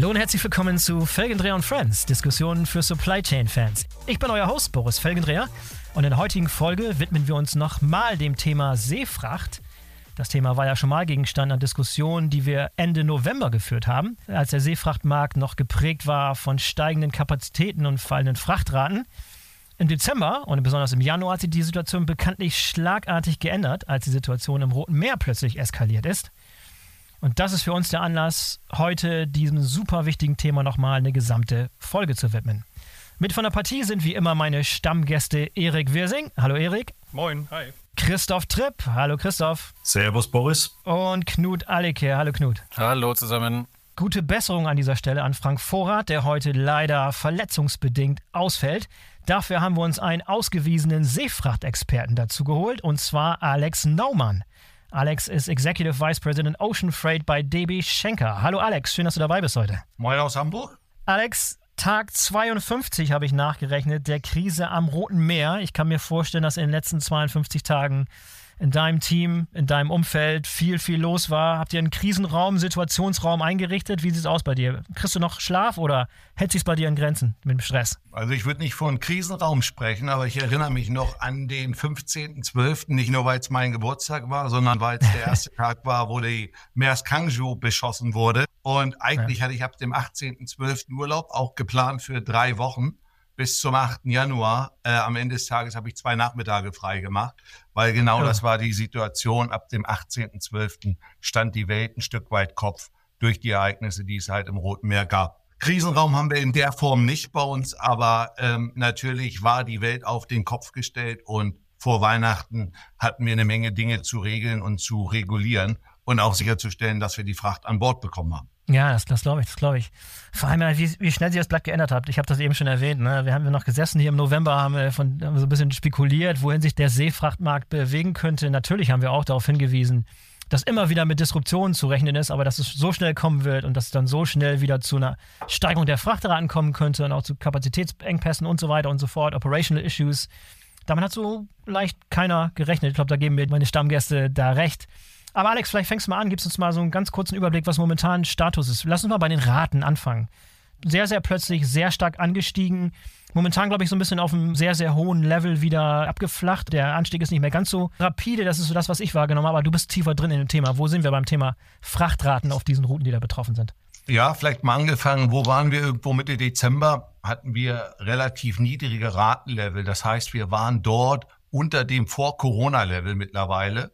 Hallo und herzlich willkommen zu Felgendreher und Friends, Diskussionen für Supply Chain Fans. Ich bin euer Host Boris Felgendreher und in der heutigen Folge widmen wir uns nochmal dem Thema Seefracht. Das Thema war ja schon mal Gegenstand an Diskussionen, die wir Ende November geführt haben, als der Seefrachtmarkt noch geprägt war von steigenden Kapazitäten und fallenden Frachtraten. Im Dezember und besonders im Januar hat sich die Situation bekanntlich schlagartig geändert, als die Situation im Roten Meer plötzlich eskaliert ist. Und das ist für uns der Anlass, heute diesem super wichtigen Thema nochmal eine gesamte Folge zu widmen. Mit von der Partie sind wie immer meine Stammgäste Erik Wirsing. Hallo Erik. Moin, hi. Christoph Tripp. Hallo Christoph. Servus Boris. Und Knut Aleke. Hallo Knut. Hallo zusammen. Gute Besserung an dieser Stelle an Frank Vorrat, der heute leider verletzungsbedingt ausfällt. Dafür haben wir uns einen ausgewiesenen Seefrachtexperten dazu geholt, und zwar Alex Naumann. Alex ist Executive Vice President Ocean Freight bei DB Schenker. Hallo Alex, schön, dass du dabei bist heute. Moin aus Hamburg. Alex, Tag 52 habe ich nachgerechnet der Krise am Roten Meer. Ich kann mir vorstellen, dass in den letzten 52 Tagen in deinem Team, in deinem Umfeld viel, viel los war. Habt ihr einen Krisenraum, Situationsraum eingerichtet? Wie sieht es aus bei dir? Kriegst du noch Schlaf oder hält sich bei dir in Grenzen mit dem Stress? Also ich würde nicht von Krisenraum sprechen, aber ich erinnere mich noch an den 15.12., nicht nur weil es mein Geburtstag war, sondern weil es der erste Tag war, wo die Meers Kangju beschossen wurde. Und eigentlich ja. hatte ich ab dem 18.12. Urlaub auch geplant für drei Wochen bis zum 8. Januar. Äh, am Ende des Tages habe ich zwei Nachmittage frei gemacht, weil genau ja. das war die Situation. Ab dem 18.12. stand die Welt ein Stück weit Kopf durch die Ereignisse, die es halt im Roten Meer gab. Krisenraum haben wir in der Form nicht bei uns, aber ähm, natürlich war die Welt auf den Kopf gestellt und vor Weihnachten hatten wir eine Menge Dinge zu regeln und zu regulieren und auch sicherzustellen, dass wir die Fracht an Bord bekommen haben. Ja, das, das glaube ich, das glaube ich. Vor allem, wie, wie schnell sich das Blatt geändert hat. Ich habe das eben schon erwähnt. Ne? Wir haben noch gesessen hier im November, haben wir, von, haben so ein bisschen spekuliert, wohin sich der Seefrachtmarkt bewegen könnte. Natürlich haben wir auch darauf hingewiesen, dass immer wieder mit Disruptionen zu rechnen ist, aber dass es so schnell kommen wird und dass es dann so schnell wieder zu einer Steigerung der Frachtraten kommen könnte und auch zu Kapazitätsengpässen und so weiter und so fort, Operational Issues. Damit hat so leicht keiner gerechnet. Ich glaube, da geben mir meine Stammgäste da recht. Aber Alex, vielleicht fängst du mal an, gibst uns mal so einen ganz kurzen Überblick, was momentan Status ist. Lass uns mal bei den Raten anfangen. Sehr, sehr plötzlich, sehr stark angestiegen. Momentan, glaube ich, so ein bisschen auf einem sehr, sehr hohen Level wieder abgeflacht. Der Anstieg ist nicht mehr ganz so rapide. Das ist so das, was ich wahrgenommen habe. Aber du bist tiefer drin in dem Thema. Wo sind wir beim Thema Frachtraten auf diesen Routen, die da betroffen sind? Ja, vielleicht mal angefangen. Wo waren wir irgendwo Mitte Dezember? Hatten wir relativ niedrige Ratenlevel. Das heißt, wir waren dort unter dem Vor-Corona-Level mittlerweile.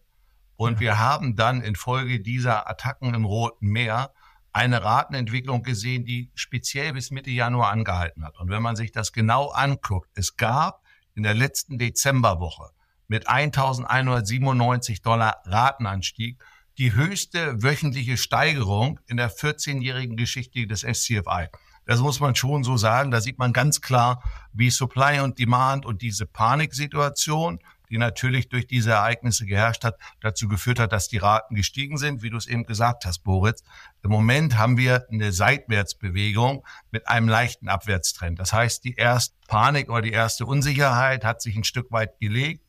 Und wir haben dann infolge dieser Attacken im Roten Meer eine Ratenentwicklung gesehen, die speziell bis Mitte Januar angehalten hat. Und wenn man sich das genau anguckt, es gab in der letzten Dezemberwoche mit 1197 Dollar Ratenanstieg die höchste wöchentliche Steigerung in der 14-jährigen Geschichte des SCFI. Das muss man schon so sagen. Da sieht man ganz klar, wie Supply und Demand und diese Paniksituation die natürlich durch diese Ereignisse geherrscht hat, dazu geführt hat, dass die Raten gestiegen sind, wie du es eben gesagt hast, Boris. Im Moment haben wir eine Seitwärtsbewegung mit einem leichten Abwärtstrend. Das heißt, die erste Panik oder die erste Unsicherheit hat sich ein Stück weit gelegt.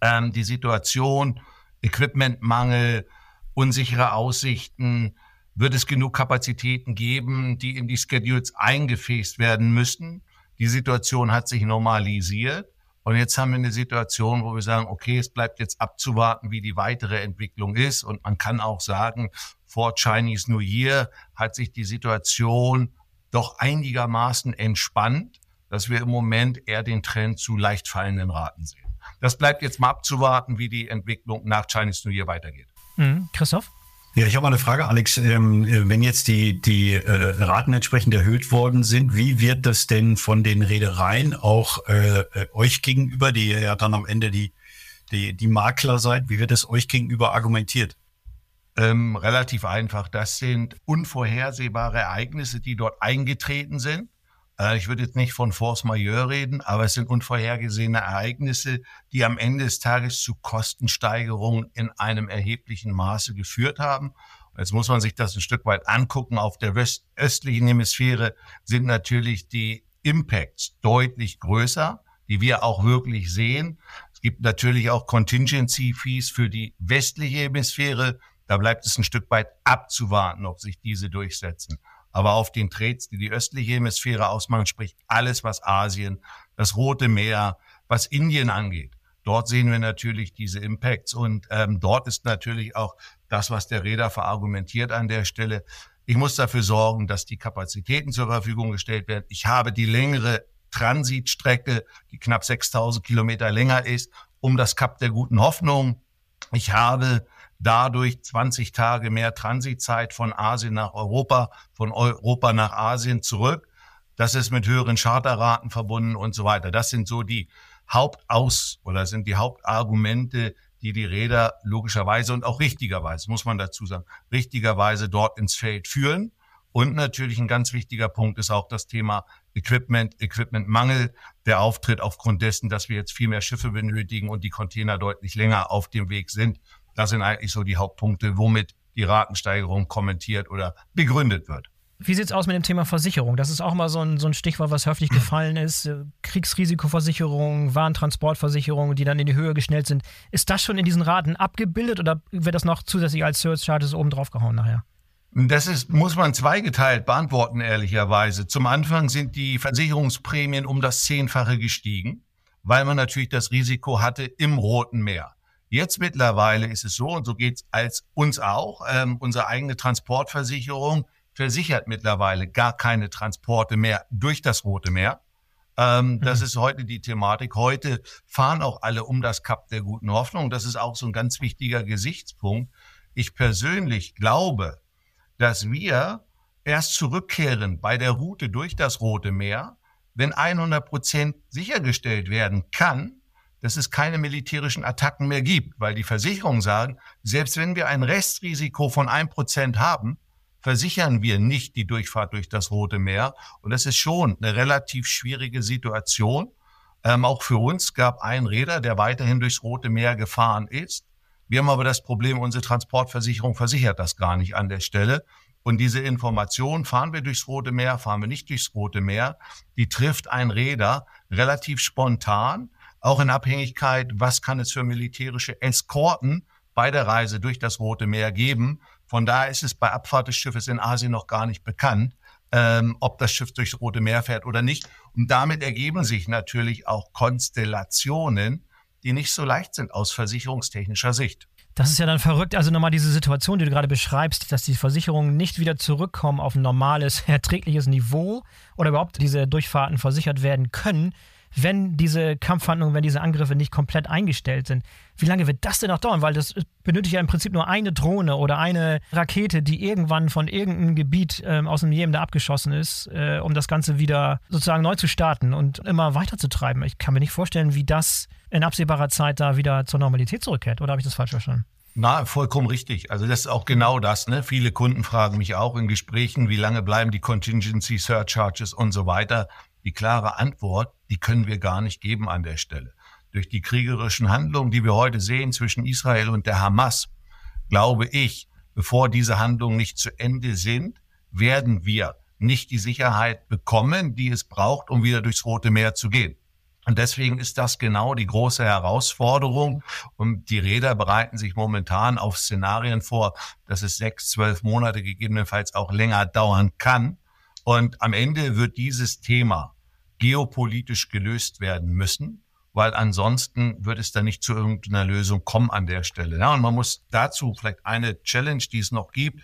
Ähm, die Situation, Equipmentmangel, unsichere Aussichten, wird es genug Kapazitäten geben, die in die Schedules eingefäst werden müssen. Die Situation hat sich normalisiert. Und jetzt haben wir eine Situation, wo wir sagen, okay, es bleibt jetzt abzuwarten, wie die weitere Entwicklung ist. Und man kann auch sagen, vor Chinese New Year hat sich die Situation doch einigermaßen entspannt, dass wir im Moment eher den Trend zu leicht fallenden Raten sehen. Das bleibt jetzt mal abzuwarten, wie die Entwicklung nach Chinese New Year weitergeht. Mhm. Christoph? Ja, ich habe mal eine Frage, Alex. Ähm, wenn jetzt die, die äh, Raten entsprechend erhöht worden sind, wie wird das denn von den Reedereien auch äh, äh, euch gegenüber, die ja dann am Ende die, die, die Makler seid, wie wird es euch gegenüber argumentiert? Ähm, relativ einfach. Das sind unvorhersehbare Ereignisse, die dort eingetreten sind. Äh, ich würde jetzt nicht von Force Majeure reden, aber es sind unvorhergesehene Ereignisse, die am Ende des Tages zu Kostensteigerungen in einem erheblichen Maße geführt haben. Jetzt muss man sich das ein Stück weit angucken. Auf der östlichen Hemisphäre sind natürlich die Impacts deutlich größer, die wir auch wirklich sehen. Es gibt natürlich auch Contingency Fees für die westliche Hemisphäre. Da bleibt es ein Stück weit abzuwarten, ob sich diese durchsetzen. Aber auf den Trades, die die östliche Hemisphäre ausmachen, sprich alles, was Asien, das Rote Meer, was Indien angeht, dort sehen wir natürlich diese Impacts. Und ähm, dort ist natürlich auch das, was der Räder verargumentiert an der Stelle. Ich muss dafür sorgen, dass die Kapazitäten zur Verfügung gestellt werden. Ich habe die längere Transitstrecke, die knapp 6000 Kilometer länger ist, um das Kap der guten Hoffnung. Ich habe dadurch 20 Tage mehr Transitzeit von Asien nach Europa, von Europa nach Asien zurück. Das ist mit höheren Charterraten verbunden und so weiter. Das sind so die Hauptaus- oder sind die Hauptargumente, die die Räder logischerweise und auch richtigerweise, muss man dazu sagen, richtigerweise dort ins Feld führen. Und natürlich ein ganz wichtiger Punkt ist auch das Thema Equipment, Equipmentmangel, der auftritt aufgrund dessen, dass wir jetzt viel mehr Schiffe benötigen und die Container deutlich länger auf dem Weg sind. Das sind eigentlich so die Hauptpunkte, womit die Ratensteigerung kommentiert oder begründet wird. Wie sieht es aus mit dem Thema Versicherung? Das ist auch mal so ein, so ein Stichwort, was häufig gefallen ist. Kriegsrisikoversicherung, Warentransportversicherung, die dann in die Höhe geschnellt sind. Ist das schon in diesen Raten abgebildet oder wird das noch zusätzlich als Surcharges oben drauf gehauen nachher? Das ist, muss man zweigeteilt beantworten, ehrlicherweise. Zum Anfang sind die Versicherungsprämien um das Zehnfache gestiegen, weil man natürlich das Risiko hatte im Roten Meer. Jetzt mittlerweile ist es so, und so geht's als uns auch, ähm, unsere eigene Transportversicherung versichert mittlerweile gar keine Transporte mehr durch das Rote Meer. Ähm, das mhm. ist heute die Thematik. Heute fahren auch alle um das Kap der guten Hoffnung. Das ist auch so ein ganz wichtiger Gesichtspunkt. Ich persönlich glaube, dass wir erst zurückkehren bei der Route durch das Rote Meer, wenn 100 Prozent sichergestellt werden kann, dass es keine militärischen Attacken mehr gibt, weil die Versicherungen sagen, selbst wenn wir ein Restrisiko von 1 Prozent haben, versichern wir nicht die Durchfahrt durch das Rote Meer. Und das ist schon eine relativ schwierige Situation. Ähm, auch für uns gab ein Räder, der weiterhin durchs Rote Meer gefahren ist. Wir haben aber das Problem, unsere Transportversicherung versichert das gar nicht an der Stelle. Und diese Information, fahren wir durchs Rote Meer, fahren wir nicht durchs Rote Meer, die trifft ein Räder relativ spontan, auch in Abhängigkeit, was kann es für militärische Eskorten bei der Reise durch das Rote Meer geben. Von daher ist es bei Abfahrt des Schiffes in Asien noch gar nicht bekannt, ähm, ob das Schiff durchs Rote Meer fährt oder nicht. Und damit ergeben sich natürlich auch Konstellationen, die nicht so leicht sind aus versicherungstechnischer Sicht. Das ist ja dann verrückt. Also nochmal diese Situation, die du gerade beschreibst, dass die Versicherungen nicht wieder zurückkommen auf ein normales, erträgliches Niveau oder überhaupt diese Durchfahrten versichert werden können, wenn diese Kampfhandlungen, wenn diese Angriffe nicht komplett eingestellt sind. Wie lange wird das denn noch dauern? Weil das benötigt ja im Prinzip nur eine Drohne oder eine Rakete, die irgendwann von irgendeinem Gebiet ähm, aus dem Jemen da abgeschossen ist, äh, um das Ganze wieder sozusagen neu zu starten und immer weiterzutreiben. Ich kann mir nicht vorstellen, wie das in absehbarer Zeit da wieder zur Normalität zurückkehrt. Oder habe ich das falsch verstanden? Na, vollkommen richtig. Also das ist auch genau das. Ne? Viele Kunden fragen mich auch in Gesprächen, wie lange bleiben die Contingency Surcharges und so weiter. Die klare Antwort, die können wir gar nicht geben an der Stelle. Durch die kriegerischen Handlungen, die wir heute sehen zwischen Israel und der Hamas, glaube ich, bevor diese Handlungen nicht zu Ende sind, werden wir nicht die Sicherheit bekommen, die es braucht, um wieder durchs Rote Meer zu gehen. Und deswegen ist das genau die große Herausforderung. Und die Räder bereiten sich momentan auf Szenarien vor, dass es sechs, zwölf Monate gegebenenfalls auch länger dauern kann. Und am Ende wird dieses Thema geopolitisch gelöst werden müssen, weil ansonsten wird es da nicht zu irgendeiner Lösung kommen an der Stelle. Ja, und man muss dazu vielleicht eine Challenge, die es noch gibt,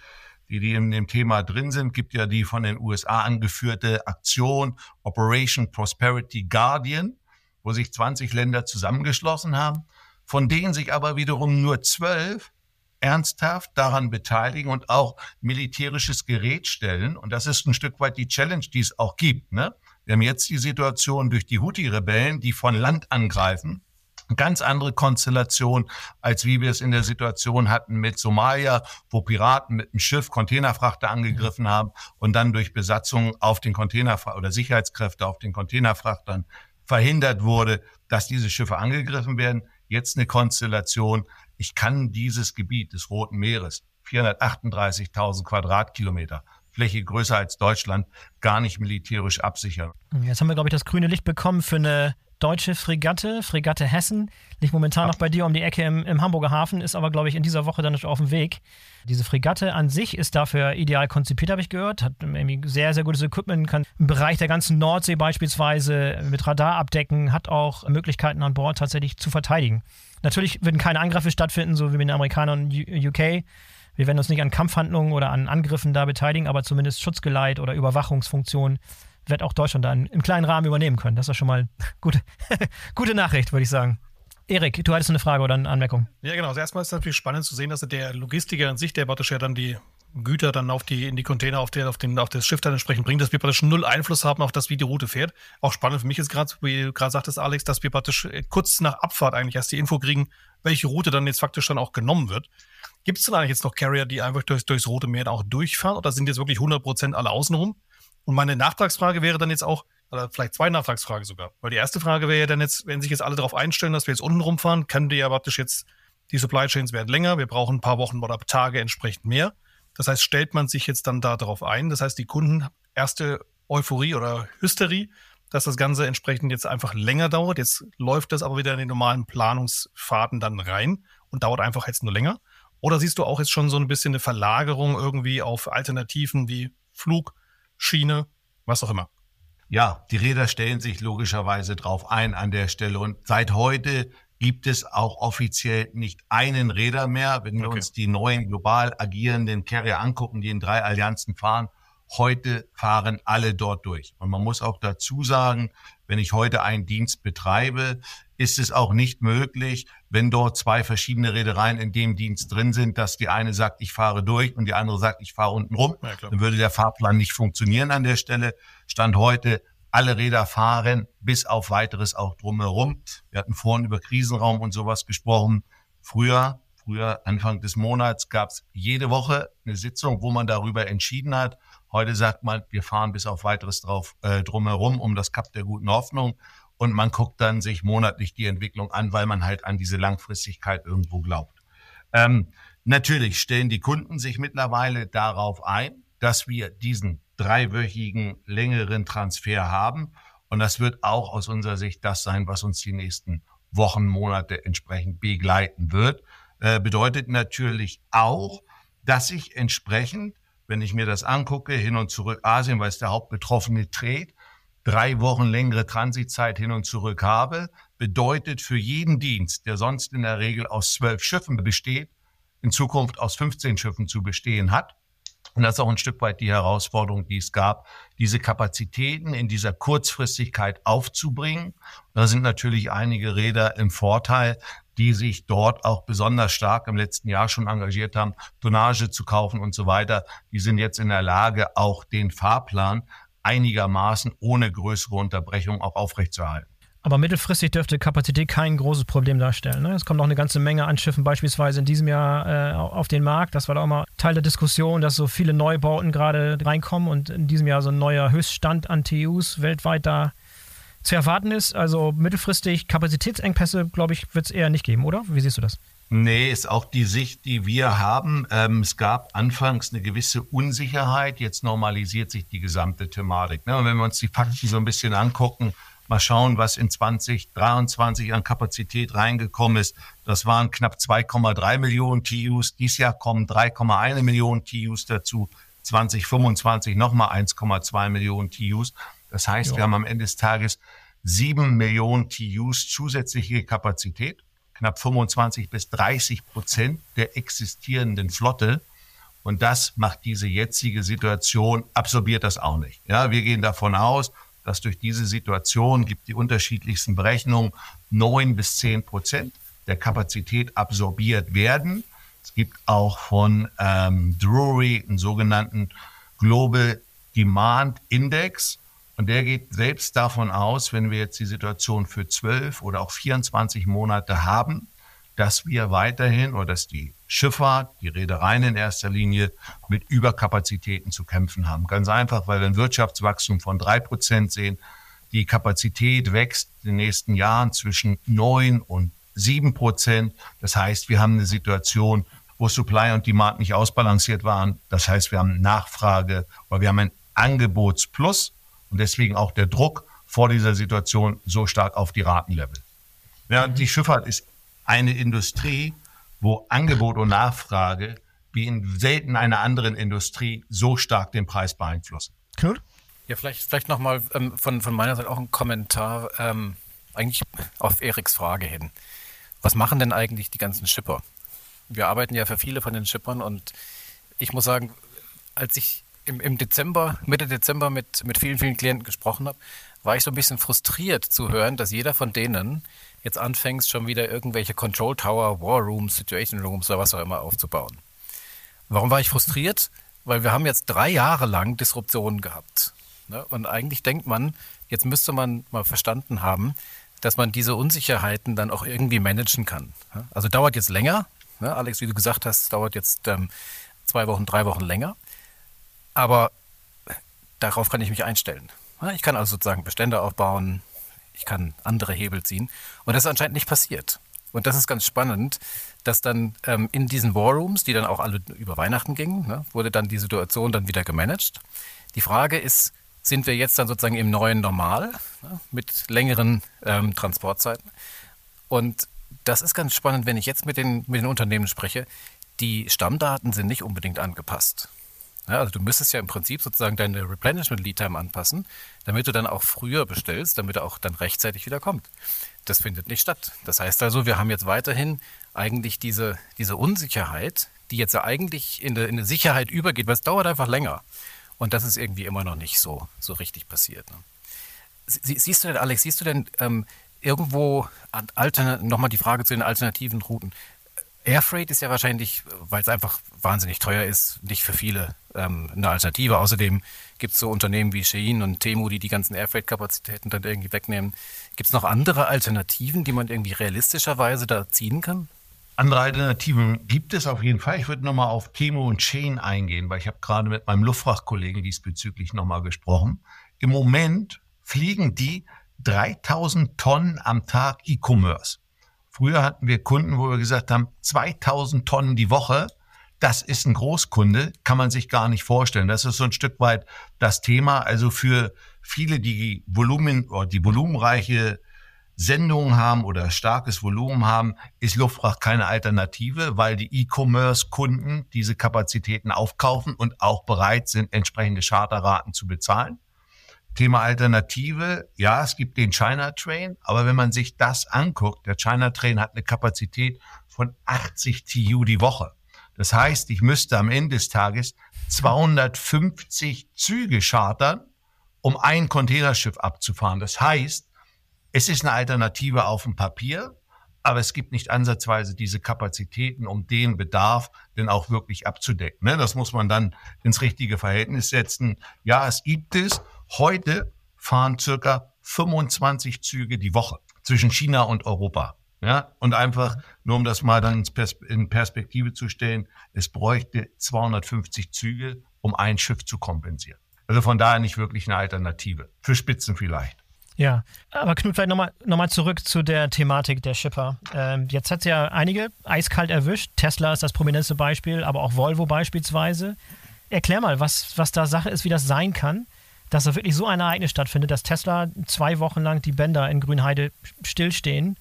die, die in dem Thema drin sind, gibt ja die von den USA angeführte Aktion Operation Prosperity Guardian, wo sich 20 Länder zusammengeschlossen haben, von denen sich aber wiederum nur zwölf ernsthaft daran beteiligen und auch militärisches Gerät stellen. Und das ist ein Stück weit die Challenge, die es auch gibt. Ne? Wir haben jetzt die Situation durch die Houthi-Rebellen, die von Land angreifen. ganz andere Konstellation, als wie wir es in der Situation hatten mit Somalia, wo Piraten mit einem Schiff Containerfrachter angegriffen haben und dann durch Besatzung auf den Containerfrachter oder Sicherheitskräfte auf den Containerfrachtern verhindert wurde, dass diese Schiffe angegriffen werden. Jetzt eine Konstellation. Ich kann dieses Gebiet des Roten Meeres, 438.000 Quadratkilometer, Fläche größer als Deutschland gar nicht militärisch absichern. Jetzt haben wir, glaube ich, das grüne Licht bekommen für eine deutsche Fregatte, Fregatte Hessen, liegt momentan noch bei dir um die Ecke im, im Hamburger Hafen, ist aber, glaube ich, in dieser Woche dann schon auf dem Weg. Diese Fregatte an sich ist dafür ideal konzipiert, habe ich gehört, hat irgendwie sehr, sehr gutes Equipment, kann im Bereich der ganzen Nordsee beispielsweise mit Radar abdecken, hat auch Möglichkeiten an Bord tatsächlich zu verteidigen. Natürlich würden keine Angriffe stattfinden, so wie mit den Amerikanern und UK. Wir werden uns nicht an Kampfhandlungen oder an Angriffen da beteiligen, aber zumindest Schutzgeleit oder Überwachungsfunktionen wird auch Deutschland dann im kleinen Rahmen übernehmen können. Das ist schon mal gute, gute Nachricht, würde ich sagen. Erik, du hattest eine Frage oder eine Anmerkung. Ja, genau. Also erstmal ist es natürlich spannend zu sehen, dass der Logistiker an sich, der praktisch ja dann die Güter dann auf die, in die Container, auf, der, auf, den, auf das Schiff dann entsprechend bringt, dass wir praktisch null Einfluss haben auf das, wie die Route fährt. Auch spannend für mich ist gerade, wie du gerade sagtest, Alex, dass wir praktisch äh, kurz nach Abfahrt eigentlich erst die Info kriegen, welche Route dann jetzt faktisch dann auch genommen wird. Gibt es denn eigentlich jetzt noch Carrier, die einfach durch, durchs Rote Meer auch durchfahren oder sind jetzt wirklich 100% alle außenrum? Und meine Nachtragsfrage wäre dann jetzt auch, oder vielleicht zwei Nachtragsfragen sogar. Weil die erste Frage wäre ja dann jetzt, wenn sich jetzt alle darauf einstellen, dass wir jetzt unten rumfahren, können die ja praktisch jetzt, die Supply Chains werden länger, wir brauchen ein paar Wochen oder Tage entsprechend mehr. Das heißt, stellt man sich jetzt dann da darauf ein. Das heißt, die Kunden erste Euphorie oder Hysterie, dass das Ganze entsprechend jetzt einfach länger dauert. Jetzt läuft das aber wieder in den normalen Planungsfaden dann rein und dauert einfach jetzt nur länger. Oder siehst du auch jetzt schon so ein bisschen eine Verlagerung irgendwie auf Alternativen wie Flug, Schiene, was auch immer? Ja, die Räder stellen sich logischerweise drauf ein an der Stelle. Und seit heute gibt es auch offiziell nicht einen Räder mehr. Wenn wir okay. uns die neuen global agierenden Carrier angucken, die in drei Allianzen fahren, heute fahren alle dort durch. Und man muss auch dazu sagen, wenn ich heute einen Dienst betreibe, ist es auch nicht möglich, wenn dort zwei verschiedene Reedereien in dem Dienst drin sind, dass die eine sagt, ich fahre durch und die andere sagt, ich fahre unten rum. Ja, dann würde der Fahrplan nicht funktionieren an der Stelle. Stand heute, alle Räder fahren, bis auf weiteres auch drumherum. Wir hatten vorhin über Krisenraum und sowas gesprochen. Früher, früher Anfang des Monats gab es jede Woche eine Sitzung, wo man darüber entschieden hat. Heute sagt man, wir fahren bis auf weiteres drauf äh, drumherum um das Kap der guten Hoffnung und man guckt dann sich monatlich die Entwicklung an, weil man halt an diese Langfristigkeit irgendwo glaubt. Ähm, natürlich stellen die Kunden sich mittlerweile darauf ein, dass wir diesen dreiwöchigen längeren Transfer haben. Und das wird auch aus unserer Sicht das sein, was uns die nächsten Wochen, Monate entsprechend begleiten wird. Äh, bedeutet natürlich auch, dass ich entsprechend, wenn ich mir das angucke, hin und zurück Asien, weil es der Hauptbetroffene trägt, drei Wochen längere Transitzeit hin und zurück habe, bedeutet für jeden Dienst, der sonst in der Regel aus zwölf Schiffen besteht, in Zukunft aus 15 Schiffen zu bestehen hat. Und das ist auch ein Stück weit die Herausforderung, die es gab, diese Kapazitäten in dieser Kurzfristigkeit aufzubringen. Da sind natürlich einige Räder im Vorteil, die sich dort auch besonders stark im letzten Jahr schon engagiert haben, Tonnage zu kaufen und so weiter. Die sind jetzt in der Lage, auch den Fahrplan einigermaßen ohne größere Unterbrechung auch aufrechtzuerhalten. Aber mittelfristig dürfte Kapazität kein großes Problem darstellen. Ne? Es kommt noch eine ganze Menge an Schiffen beispielsweise in diesem Jahr äh, auf den Markt. Das war auch mal Teil der Diskussion, dass so viele Neubauten gerade reinkommen und in diesem Jahr so ein neuer Höchststand an TUs weltweit da zu erwarten ist. Also mittelfristig Kapazitätsengpässe, glaube ich, wird es eher nicht geben, oder? Wie siehst du das? Nee, ist auch die Sicht, die wir haben. Ähm, es gab anfangs eine gewisse Unsicherheit. Jetzt normalisiert sich die gesamte Thematik. Ne? Und wenn wir uns die Fakten so ein bisschen angucken, mal schauen, was in 2023 an Kapazität reingekommen ist. Das waren knapp 2,3 Millionen TUs. Dieses Jahr kommen 3,1 Millionen TUs dazu. 2025 nochmal 1,2 Millionen TUs. Das heißt, jo. wir haben am Ende des Tages 7 Millionen TUs zusätzliche Kapazität knapp 25 bis 30 Prozent der existierenden Flotte. Und das macht diese jetzige Situation, absorbiert das auch nicht. Ja, wir gehen davon aus, dass durch diese Situation gibt die unterschiedlichsten Berechnungen neun bis zehn Prozent der Kapazität absorbiert werden. Es gibt auch von ähm, Drury einen sogenannten Global Demand Index. Und der geht selbst davon aus, wenn wir jetzt die Situation für zwölf oder auch 24 Monate haben, dass wir weiterhin oder dass die Schifffahrt, die Reedereien in erster Linie mit Überkapazitäten zu kämpfen haben. Ganz einfach, weil wir ein Wirtschaftswachstum von drei Prozent sehen. Die Kapazität wächst in den nächsten Jahren zwischen neun und sieben Prozent. Das heißt, wir haben eine Situation, wo Supply und Demand nicht ausbalanciert waren. Das heißt, wir haben Nachfrage, weil wir haben ein Angebotsplus und deswegen auch der Druck vor dieser Situation so stark auf die Ratenlevel. Ja, die Schifffahrt ist eine Industrie, wo Angebot und Nachfrage wie in selten einer anderen Industrie so stark den Preis beeinflussen. Knut? Ja, vielleicht, vielleicht nochmal ähm, von, von meiner Seite auch ein Kommentar, ähm, eigentlich auf Eriks Frage hin. Was machen denn eigentlich die ganzen Schipper? Wir arbeiten ja für viele von den Schippern und ich muss sagen, als ich im, im Dezember, Mitte Dezember mit, mit vielen, vielen Klienten gesprochen habe, war ich so ein bisschen frustriert zu hören, dass jeder von denen jetzt anfängt, schon wieder irgendwelche Control Tower, War Rooms, Situation Rooms oder was auch immer aufzubauen. Warum war ich frustriert? Weil wir haben jetzt drei Jahre lang Disruptionen gehabt. Ne? Und eigentlich denkt man, jetzt müsste man mal verstanden haben, dass man diese Unsicherheiten dann auch irgendwie managen kann. Also dauert jetzt länger. Ne? Alex, wie du gesagt hast, dauert jetzt ähm, zwei Wochen, drei Wochen länger. Aber darauf kann ich mich einstellen. Ich kann also sozusagen Bestände aufbauen, ich kann andere Hebel ziehen. Und das ist anscheinend nicht passiert. Und das ist ganz spannend, dass dann ähm, in diesen War Rooms, die dann auch alle über Weihnachten gingen, ne, wurde dann die Situation dann wieder gemanagt. Die Frage ist, sind wir jetzt dann sozusagen im neuen Normal ne, mit längeren ähm, Transportzeiten? Und das ist ganz spannend, wenn ich jetzt mit den, mit den Unternehmen spreche. Die Stammdaten sind nicht unbedingt angepasst. Ja, also du müsstest ja im Prinzip sozusagen deine Replenishment Lead Time anpassen, damit du dann auch früher bestellst, damit er auch dann rechtzeitig wieder kommt. Das findet nicht statt. Das heißt also, wir haben jetzt weiterhin eigentlich diese, diese Unsicherheit, die jetzt ja eigentlich in eine, in eine Sicherheit übergeht, weil es dauert einfach länger. Und das ist irgendwie immer noch nicht so, so richtig passiert. Ne? Sie, siehst du denn, Alex, siehst du denn ähm, irgendwo nochmal die Frage zu den alternativen Routen? Airfreight ist ja wahrscheinlich, weil es einfach wahnsinnig teuer ist, nicht für viele ähm, eine Alternative. Außerdem gibt es so Unternehmen wie Shein und Temu, die die ganzen Airfreight-Kapazitäten dann irgendwie wegnehmen. Gibt es noch andere Alternativen, die man irgendwie realistischerweise da ziehen kann? Andere Alternativen gibt es auf jeden Fall. Ich würde nochmal auf Temu und Shein eingehen, weil ich habe gerade mit meinem Luftfrachtkollegen diesbezüglich nochmal gesprochen. Im Moment fliegen die 3000 Tonnen am Tag E-Commerce. Früher hatten wir Kunden, wo wir gesagt haben, 2000 Tonnen die Woche. Das ist ein Großkunde, kann man sich gar nicht vorstellen. Das ist so ein Stück weit das Thema. Also für viele, die Volumen die volumenreiche Sendungen haben oder starkes Volumen haben, ist Luftfracht keine Alternative, weil die E-Commerce-Kunden diese Kapazitäten aufkaufen und auch bereit sind, entsprechende Charterraten zu bezahlen. Thema Alternative, ja, es gibt den China Train, aber wenn man sich das anguckt, der China Train hat eine Kapazität von 80 TU die Woche. Das heißt, ich müsste am Ende des Tages 250 Züge chartern, um ein Containerschiff abzufahren. Das heißt, es ist eine Alternative auf dem Papier, aber es gibt nicht ansatzweise diese Kapazitäten, um den Bedarf denn auch wirklich abzudecken. Ne? Das muss man dann ins richtige Verhältnis setzen. Ja, es gibt es Heute fahren circa 25 Züge die Woche zwischen China und Europa. Ja, und einfach, nur um das mal dann in Perspektive zu stellen, es bräuchte 250 Züge, um ein Schiff zu kompensieren. Also von daher nicht wirklich eine Alternative. Für Spitzen vielleicht. Ja, aber Knut, vielleicht nochmal noch mal zurück zu der Thematik der Shipper. Ähm, jetzt hat es ja einige eiskalt erwischt. Tesla ist das prominenteste Beispiel, aber auch Volvo beispielsweise. Erklär mal, was, was da Sache ist, wie das sein kann dass da wirklich so ein Ereignis stattfindet, dass Tesla zwei Wochen lang die Bänder in Grünheide stillstehen.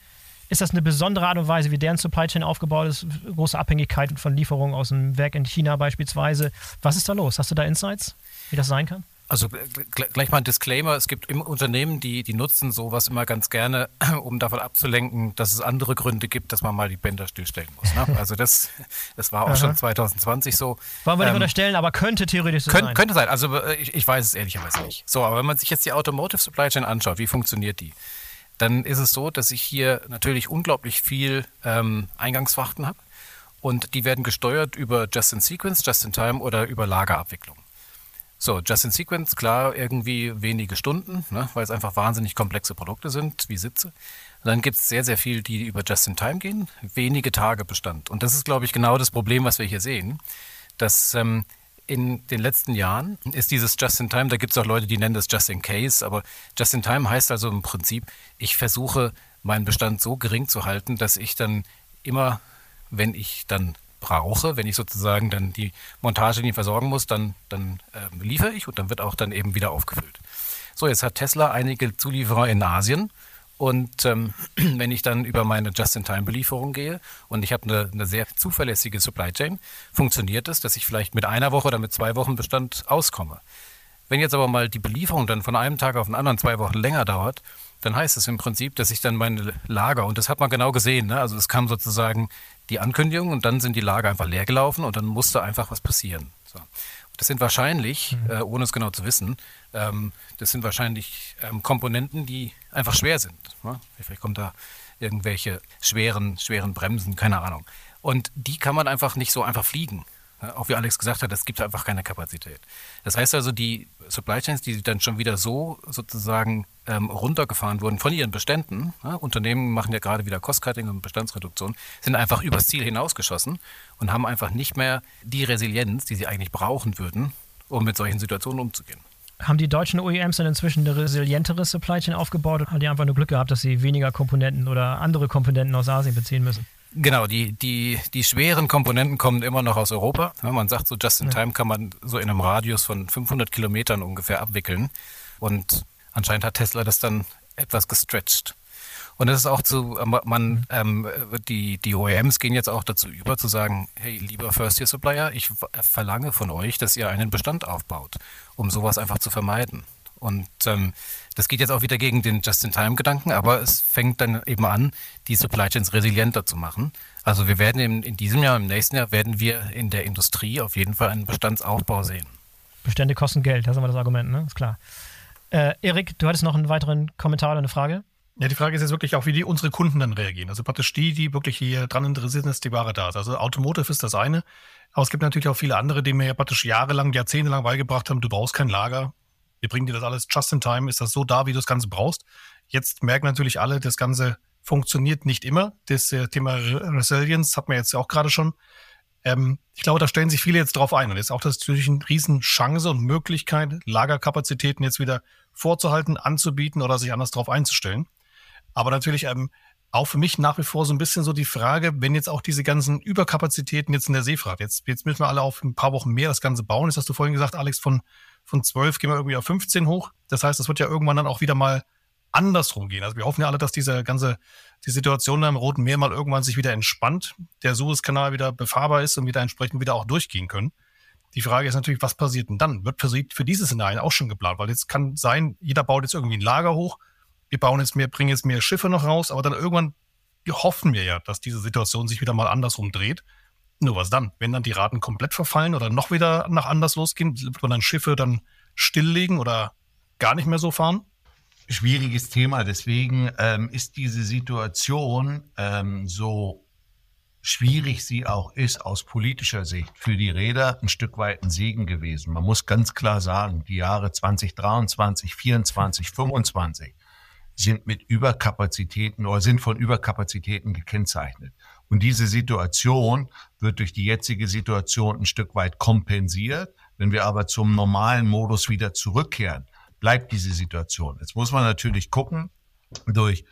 Ist das eine besondere Art und Weise, wie deren Supply Chain aufgebaut ist? Große Abhängigkeit von Lieferungen aus dem Werk in China beispielsweise. Was ist da los? Hast du da Insights, wie das sein kann? Also gleich mal ein Disclaimer, es gibt Unternehmen, die, die nutzen sowas immer ganz gerne, um davon abzulenken, dass es andere Gründe gibt, dass man mal die Bänder stillstellen muss. Ne? Also das, das war auch schon 2020 so. Wollen wir nicht ähm, unterstellen, aber könnte theoretisch so könnt, sein. Könnte sein, also äh, ich, ich weiß es ehrlicherweise nicht. So, aber wenn man sich jetzt die Automotive Supply Chain anschaut, wie funktioniert die? Dann ist es so, dass ich hier natürlich unglaublich viel ähm, Eingangsfrachten habe und die werden gesteuert über Just-in-Sequence, Just-in-Time oder über Lagerabwicklung. So, Just in Sequence, klar, irgendwie wenige Stunden, ne, weil es einfach wahnsinnig komplexe Produkte sind, wie Sitze. Und dann gibt es sehr, sehr viel, die über Just in Time gehen, wenige Tage Bestand. Und das ist, glaube ich, genau das Problem, was wir hier sehen, dass ähm, in den letzten Jahren ist dieses Just in Time, da gibt es auch Leute, die nennen das Just in Case, aber Just in Time heißt also im Prinzip, ich versuche meinen Bestand so gering zu halten, dass ich dann immer, wenn ich dann brauche. Wenn ich sozusagen dann die Montagelinie versorgen muss, dann, dann äh, liefere ich und dann wird auch dann eben wieder aufgefüllt. So, jetzt hat Tesla einige Zulieferer in Asien. Und ähm, wenn ich dann über meine Just-in-Time-Belieferung gehe und ich habe eine, eine, sehr zuverlässige Supply Chain, funktioniert es, dass ich vielleicht mit einer Woche oder mit zwei Wochen Bestand auskomme. Wenn jetzt aber mal die Belieferung dann von einem Tag auf den anderen zwei Wochen länger dauert, dann heißt es im Prinzip, dass ich dann meine Lager, und das hat man genau gesehen, ne? also es kam sozusagen die Ankündigung und dann sind die Lager einfach leer gelaufen und dann musste einfach was passieren. So. Das sind wahrscheinlich, mhm. äh, ohne es genau zu wissen, ähm, das sind wahrscheinlich ähm, Komponenten, die einfach schwer sind. Ne? Vielleicht kommt da irgendwelche schweren, schweren Bremsen, keine Ahnung. Und die kann man einfach nicht so einfach fliegen. Auch wie Alex gesagt hat, es gibt einfach keine Kapazität. Das heißt also, die Supply Chains, die dann schon wieder so sozusagen ähm, runtergefahren wurden von ihren Beständen, ja, Unternehmen machen ja gerade wieder Cost-Cutting und Bestandsreduktion, sind einfach übers Ziel hinausgeschossen und haben einfach nicht mehr die Resilienz, die sie eigentlich brauchen würden, um mit solchen Situationen umzugehen. Haben die deutschen OEMs dann inzwischen eine resilientere Supply Chain aufgebaut oder haben die einfach nur Glück gehabt, dass sie weniger Komponenten oder andere Komponenten aus Asien beziehen müssen? Genau, die, die, die schweren Komponenten kommen immer noch aus Europa. Man sagt so, just in time kann man so in einem Radius von 500 Kilometern ungefähr abwickeln. Und anscheinend hat Tesla das dann etwas gestretched. Und es ist auch zu, man, ähm, die, die OEMs gehen jetzt auch dazu über zu sagen, hey, lieber First-Year-Supplier, ich verlange von euch, dass ihr einen Bestand aufbaut, um sowas einfach zu vermeiden. Und ähm, das geht jetzt auch wieder gegen den Just-in-Time-Gedanken, aber es fängt dann eben an, die Supply Chains resilienter zu machen. Also wir werden in, in diesem Jahr, im nächsten Jahr, werden wir in der Industrie auf jeden Fall einen Bestandsaufbau sehen. Bestände kosten Geld, das ist immer das Argument, ne? Ist klar. Äh, Erik, du hattest noch einen weiteren Kommentar oder eine Frage? Ja, die Frage ist jetzt wirklich auch, wie die unsere Kunden dann reagieren. Also praktisch die, die wirklich hier dran interessiert sind, dass die Ware da ist. Also Automotive ist das eine. Aber es gibt natürlich auch viele andere, die mir ja praktisch jahrelang, jahrzehntelang beigebracht haben, du brauchst kein Lager, wir bringen dir das alles just in time, ist das so da, wie du das Ganze brauchst. Jetzt merken natürlich alle, das Ganze funktioniert nicht immer. Das äh, Thema Resilience hat man jetzt auch gerade schon. Ähm, ich glaube, da stellen sich viele jetzt drauf ein. Und jetzt auch das natürlich eine Riesenchance und Möglichkeit, Lagerkapazitäten jetzt wieder vorzuhalten, anzubieten oder sich anders drauf einzustellen. Aber natürlich ähm, auch für mich nach wie vor so ein bisschen so die Frage, wenn jetzt auch diese ganzen Überkapazitäten jetzt in der Seefahrt, jetzt, jetzt müssen wir alle auf ein paar Wochen mehr das Ganze bauen. Das hast du vorhin gesagt, Alex, von von 12 gehen wir irgendwie auf 15 hoch. Das heißt, das wird ja irgendwann dann auch wieder mal andersrum gehen. Also wir hoffen ja alle, dass diese ganze, die Situation da im Roten Meer mal irgendwann sich wieder entspannt, der Suezkanal wieder befahrbar ist und wir da entsprechend wieder auch durchgehen können. Die Frage ist natürlich, was passiert denn dann? Wird für dieses Szenarien auch schon geplant? Weil jetzt kann sein, jeder baut jetzt irgendwie ein Lager hoch, wir bauen jetzt mehr, bringen jetzt mehr Schiffe noch raus, aber dann irgendwann hoffen wir ja, dass diese Situation sich wieder mal andersrum dreht nur was dann? Wenn dann die Raten komplett verfallen oder noch wieder nach anders losgehen, wird man dann Schiffe dann stilllegen oder gar nicht mehr so fahren? Schwieriges Thema. Deswegen ähm, ist diese Situation ähm, so schwierig sie auch ist aus politischer Sicht für die Räder ein Stück weit ein Segen gewesen. Man muss ganz klar sagen, die Jahre 2023, 2024, 2025 sind mit Überkapazitäten oder sind von Überkapazitäten gekennzeichnet. Und diese Situation wird durch die jetzige Situation ein Stück weit kompensiert. Wenn wir aber zum normalen Modus wieder zurückkehren, bleibt diese Situation. Jetzt muss man natürlich gucken, durch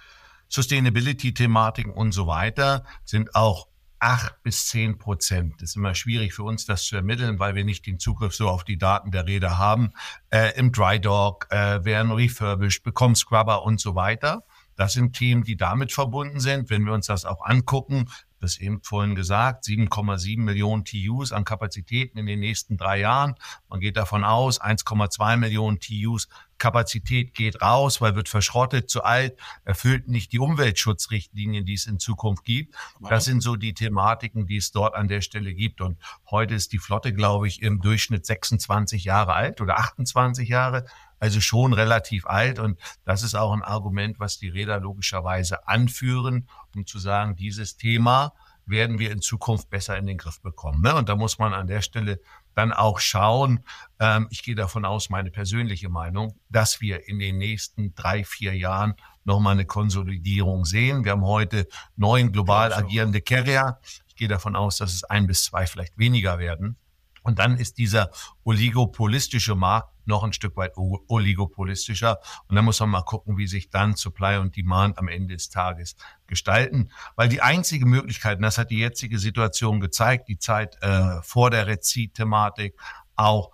Sustainability-Thematiken und so weiter sind auch acht bis zehn Prozent. Das ist immer schwierig für uns, das zu ermitteln, weil wir nicht den Zugriff so auf die Daten der Räder haben. Äh, Im Dry Dock äh, werden refurbished, bekommen Scrubber und so weiter. Das sind Themen, die damit verbunden sind. Wenn wir uns das auch angucken, das eben vorhin gesagt, 7,7 Millionen TUs an Kapazitäten in den nächsten drei Jahren. Man geht davon aus, 1,2 Millionen TUs Kapazität geht raus, weil wird verschrottet, zu alt, erfüllt nicht die Umweltschutzrichtlinien, die es in Zukunft gibt. Das sind so die Thematiken, die es dort an der Stelle gibt. Und heute ist die Flotte, glaube ich, im Durchschnitt 26 Jahre alt oder 28 Jahre. Also schon relativ alt. Und das ist auch ein Argument, was die Räder logischerweise anführen, um zu sagen, dieses Thema werden wir in Zukunft besser in den Griff bekommen. Ne? Und da muss man an der Stelle dann auch schauen, ähm, ich gehe davon aus, meine persönliche Meinung, dass wir in den nächsten drei, vier Jahren nochmal eine Konsolidierung sehen. Wir haben heute neun global agierende Carrier. Ich gehe davon aus, dass es ein bis zwei vielleicht weniger werden. Und dann ist dieser oligopolistische Markt noch ein Stück weit oligopolistischer. Und dann muss man mal gucken, wie sich dann Supply und Demand am Ende des Tages gestalten. Weil die einzige Möglichkeit, und das hat die jetzige Situation gezeigt, die Zeit äh, vor der Rezit-Thematik, auch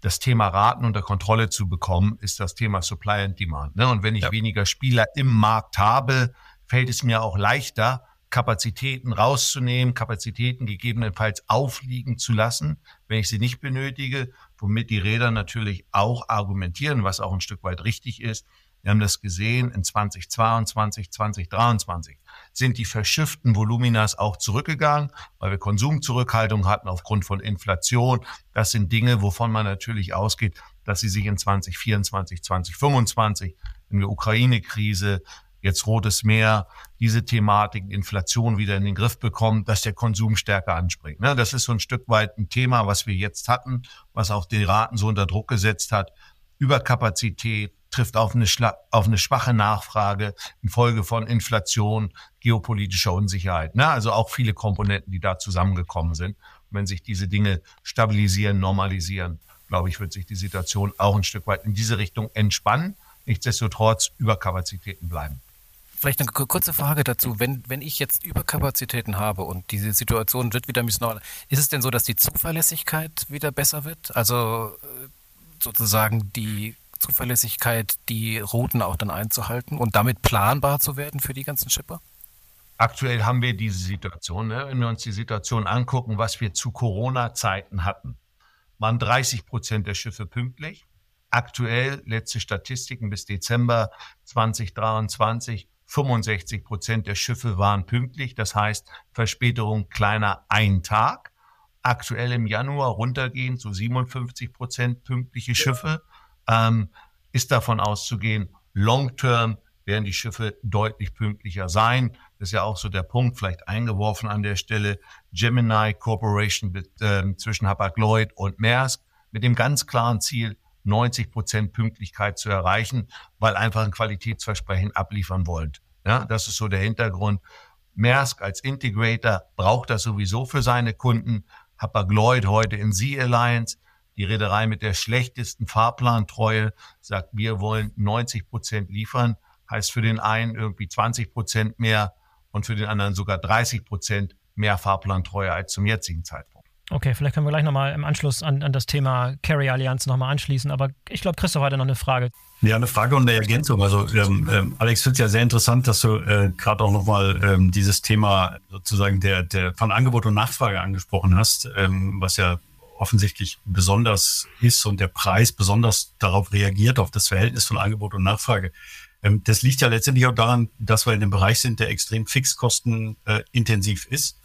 das Thema Raten unter Kontrolle zu bekommen, ist das Thema Supply and Demand. Ne? Und wenn ich ja. weniger Spieler im Markt habe, fällt es mir auch leichter, Kapazitäten rauszunehmen, Kapazitäten gegebenenfalls aufliegen zu lassen, wenn ich sie nicht benötige, womit die Räder natürlich auch argumentieren, was auch ein Stück weit richtig ist. Wir haben das gesehen in 2022, 2023 sind die verschifften Voluminas auch zurückgegangen, weil wir Konsumzurückhaltung hatten aufgrund von Inflation. Das sind Dinge, wovon man natürlich ausgeht, dass sie sich in 2024, 2025 in der Ukraine-Krise jetzt Rotes Meer, diese Thematik, Inflation wieder in den Griff bekommen, dass der Konsum stärker anspringt. Ne? Das ist so ein Stück weit ein Thema, was wir jetzt hatten, was auch die Raten so unter Druck gesetzt hat. Überkapazität trifft auf eine, auf eine schwache Nachfrage infolge von Inflation, geopolitischer Unsicherheit. Ne? Also auch viele Komponenten, die da zusammengekommen sind. Und wenn sich diese Dinge stabilisieren, normalisieren, glaube ich, wird sich die Situation auch ein Stück weit in diese Richtung entspannen. Nichtsdestotrotz Überkapazitäten bleiben. Vielleicht eine kurze Frage dazu. Wenn, wenn ich jetzt Überkapazitäten habe und diese Situation wird wieder ein bisschen normal, ist es denn so, dass die Zuverlässigkeit wieder besser wird? Also äh, sozusagen die Zuverlässigkeit, die Routen auch dann einzuhalten und damit planbar zu werden für die ganzen Schipper? Aktuell haben wir diese Situation. Ne? Wenn wir uns die Situation angucken, was wir zu Corona-Zeiten hatten, waren 30 Prozent der Schiffe pünktlich. Aktuell, letzte Statistiken bis Dezember 2023, 65 Prozent der Schiffe waren pünktlich, das heißt Verspätung kleiner ein Tag. Aktuell im Januar runtergehen zu 57 Prozent pünktliche Schiffe. Ähm, ist davon auszugehen, long-term werden die Schiffe deutlich pünktlicher sein. Das ist ja auch so der Punkt, vielleicht eingeworfen an der Stelle. Gemini Corporation mit, äh, zwischen Hapag-Lloyd und Maersk mit dem ganz klaren Ziel, 90 Prozent Pünktlichkeit zu erreichen, weil einfach ein Qualitätsversprechen abliefern wollt. Ja, das ist so der Hintergrund. Maersk als Integrator braucht das sowieso für seine Kunden. Hapag-Lloyd heute in Sea Alliance, die Reederei mit der schlechtesten Fahrplantreue, sagt, wir wollen 90 Prozent liefern. Heißt für den einen irgendwie 20 Prozent mehr und für den anderen sogar 30 Prozent mehr Fahrplantreue als zum jetzigen Zeitpunkt. Okay, vielleicht können wir gleich nochmal im Anschluss an, an das Thema Carry-Allianz nochmal anschließen, aber ich glaube, Christoph hatte noch eine Frage. Ja, eine Frage und eine Ergänzung. Also ähm, ähm, Alex, finde es ja sehr interessant, dass du äh, gerade auch nochmal ähm, dieses Thema sozusagen der, der von Angebot und Nachfrage angesprochen hast, ähm, was ja offensichtlich besonders ist und der Preis besonders darauf reagiert, auf das Verhältnis von Angebot und Nachfrage. Ähm, das liegt ja letztendlich auch daran, dass wir in einem Bereich sind, der extrem fixkostenintensiv äh, ist.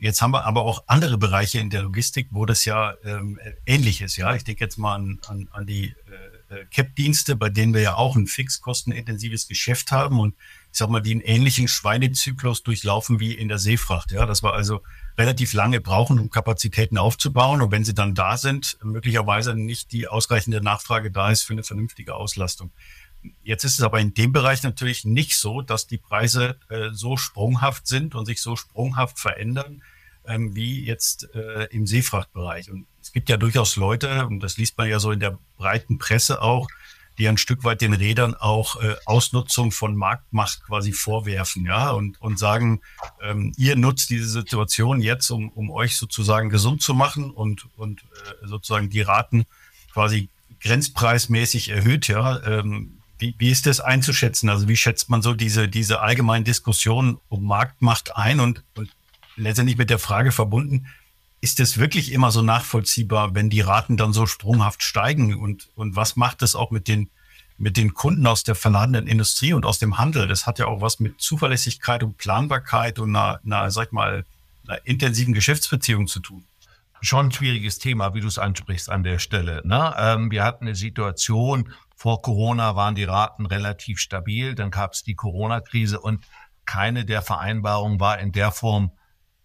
Jetzt haben wir aber auch andere Bereiche in der Logistik, wo das ja ähm, ähnlich ist. Ja, ich denke jetzt mal an, an, an die äh, äh, CAP-Dienste, bei denen wir ja auch ein fixkostenintensives Geschäft haben und ich sag mal, die einen ähnlichen Schweinezyklus durchlaufen wie in der Seefracht. Ja, dass wir also relativ lange brauchen, um Kapazitäten aufzubauen und wenn sie dann da sind, möglicherweise nicht die ausreichende Nachfrage da ist für eine vernünftige Auslastung. Jetzt ist es aber in dem Bereich natürlich nicht so, dass die Preise äh, so sprunghaft sind und sich so sprunghaft verändern ähm, wie jetzt äh, im Seefrachtbereich. Und es gibt ja durchaus Leute, und das liest man ja so in der breiten Presse auch, die ein Stück weit den Rädern auch äh, Ausnutzung von Marktmacht quasi vorwerfen, ja, und, und sagen, ähm, ihr nutzt diese Situation jetzt, um, um euch sozusagen gesund zu machen und, und äh, sozusagen die Raten quasi grenzpreismäßig erhöht, ja. Ähm, wie, wie ist das einzuschätzen? Also wie schätzt man so diese, diese allgemeine Diskussion um Marktmacht ein und, und letztendlich mit der Frage verbunden, ist es wirklich immer so nachvollziehbar, wenn die Raten dann so sprunghaft steigen? Und, und was macht es auch mit den, mit den Kunden aus der verladenen Industrie und aus dem Handel? Das hat ja auch was mit Zuverlässigkeit und Planbarkeit und einer, einer sag ich mal, einer intensiven Geschäftsbeziehung zu tun schon ein schwieriges Thema, wie du es ansprichst an der Stelle. Ne? Ähm, wir hatten eine Situation, vor Corona waren die Raten relativ stabil, dann gab es die Corona-Krise und keine der Vereinbarungen war in der Form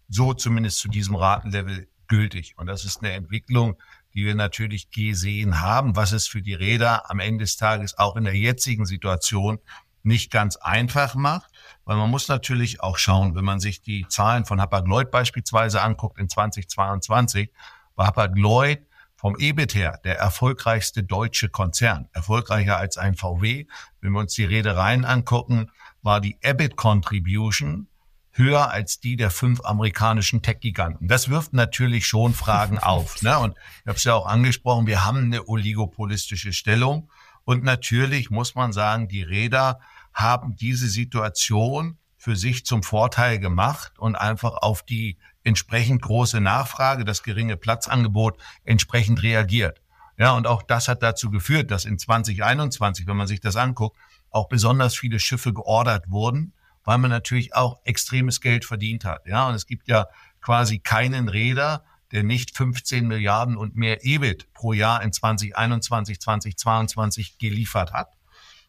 so zumindest zu diesem Ratenlevel gültig. Und das ist eine Entwicklung, die wir natürlich gesehen haben, was es für die Räder am Ende des Tages auch in der jetzigen Situation nicht ganz einfach macht, weil man muss natürlich auch schauen, wenn man sich die Zahlen von Hapag-Lloyd beispielsweise anguckt in 2022, war Hapag-Lloyd vom EBIT her der erfolgreichste deutsche Konzern, erfolgreicher als ein VW. Wenn wir uns die Reedereien angucken, war die EBIT Contribution höher als die der fünf amerikanischen Tech-Giganten. Das wirft natürlich schon Fragen auf. Ne? Und ich habe es ja auch angesprochen, wir haben eine oligopolistische Stellung. Und natürlich muss man sagen, die Räder haben diese Situation für sich zum Vorteil gemacht und einfach auf die entsprechend große Nachfrage, das geringe Platzangebot entsprechend reagiert. Ja, und auch das hat dazu geführt, dass in 2021, wenn man sich das anguckt, auch besonders viele Schiffe geordert wurden weil man natürlich auch extremes Geld verdient hat. Ja, und es gibt ja quasi keinen Räder, der nicht 15 Milliarden und mehr EBIT pro Jahr in 2021, 2022 geliefert hat.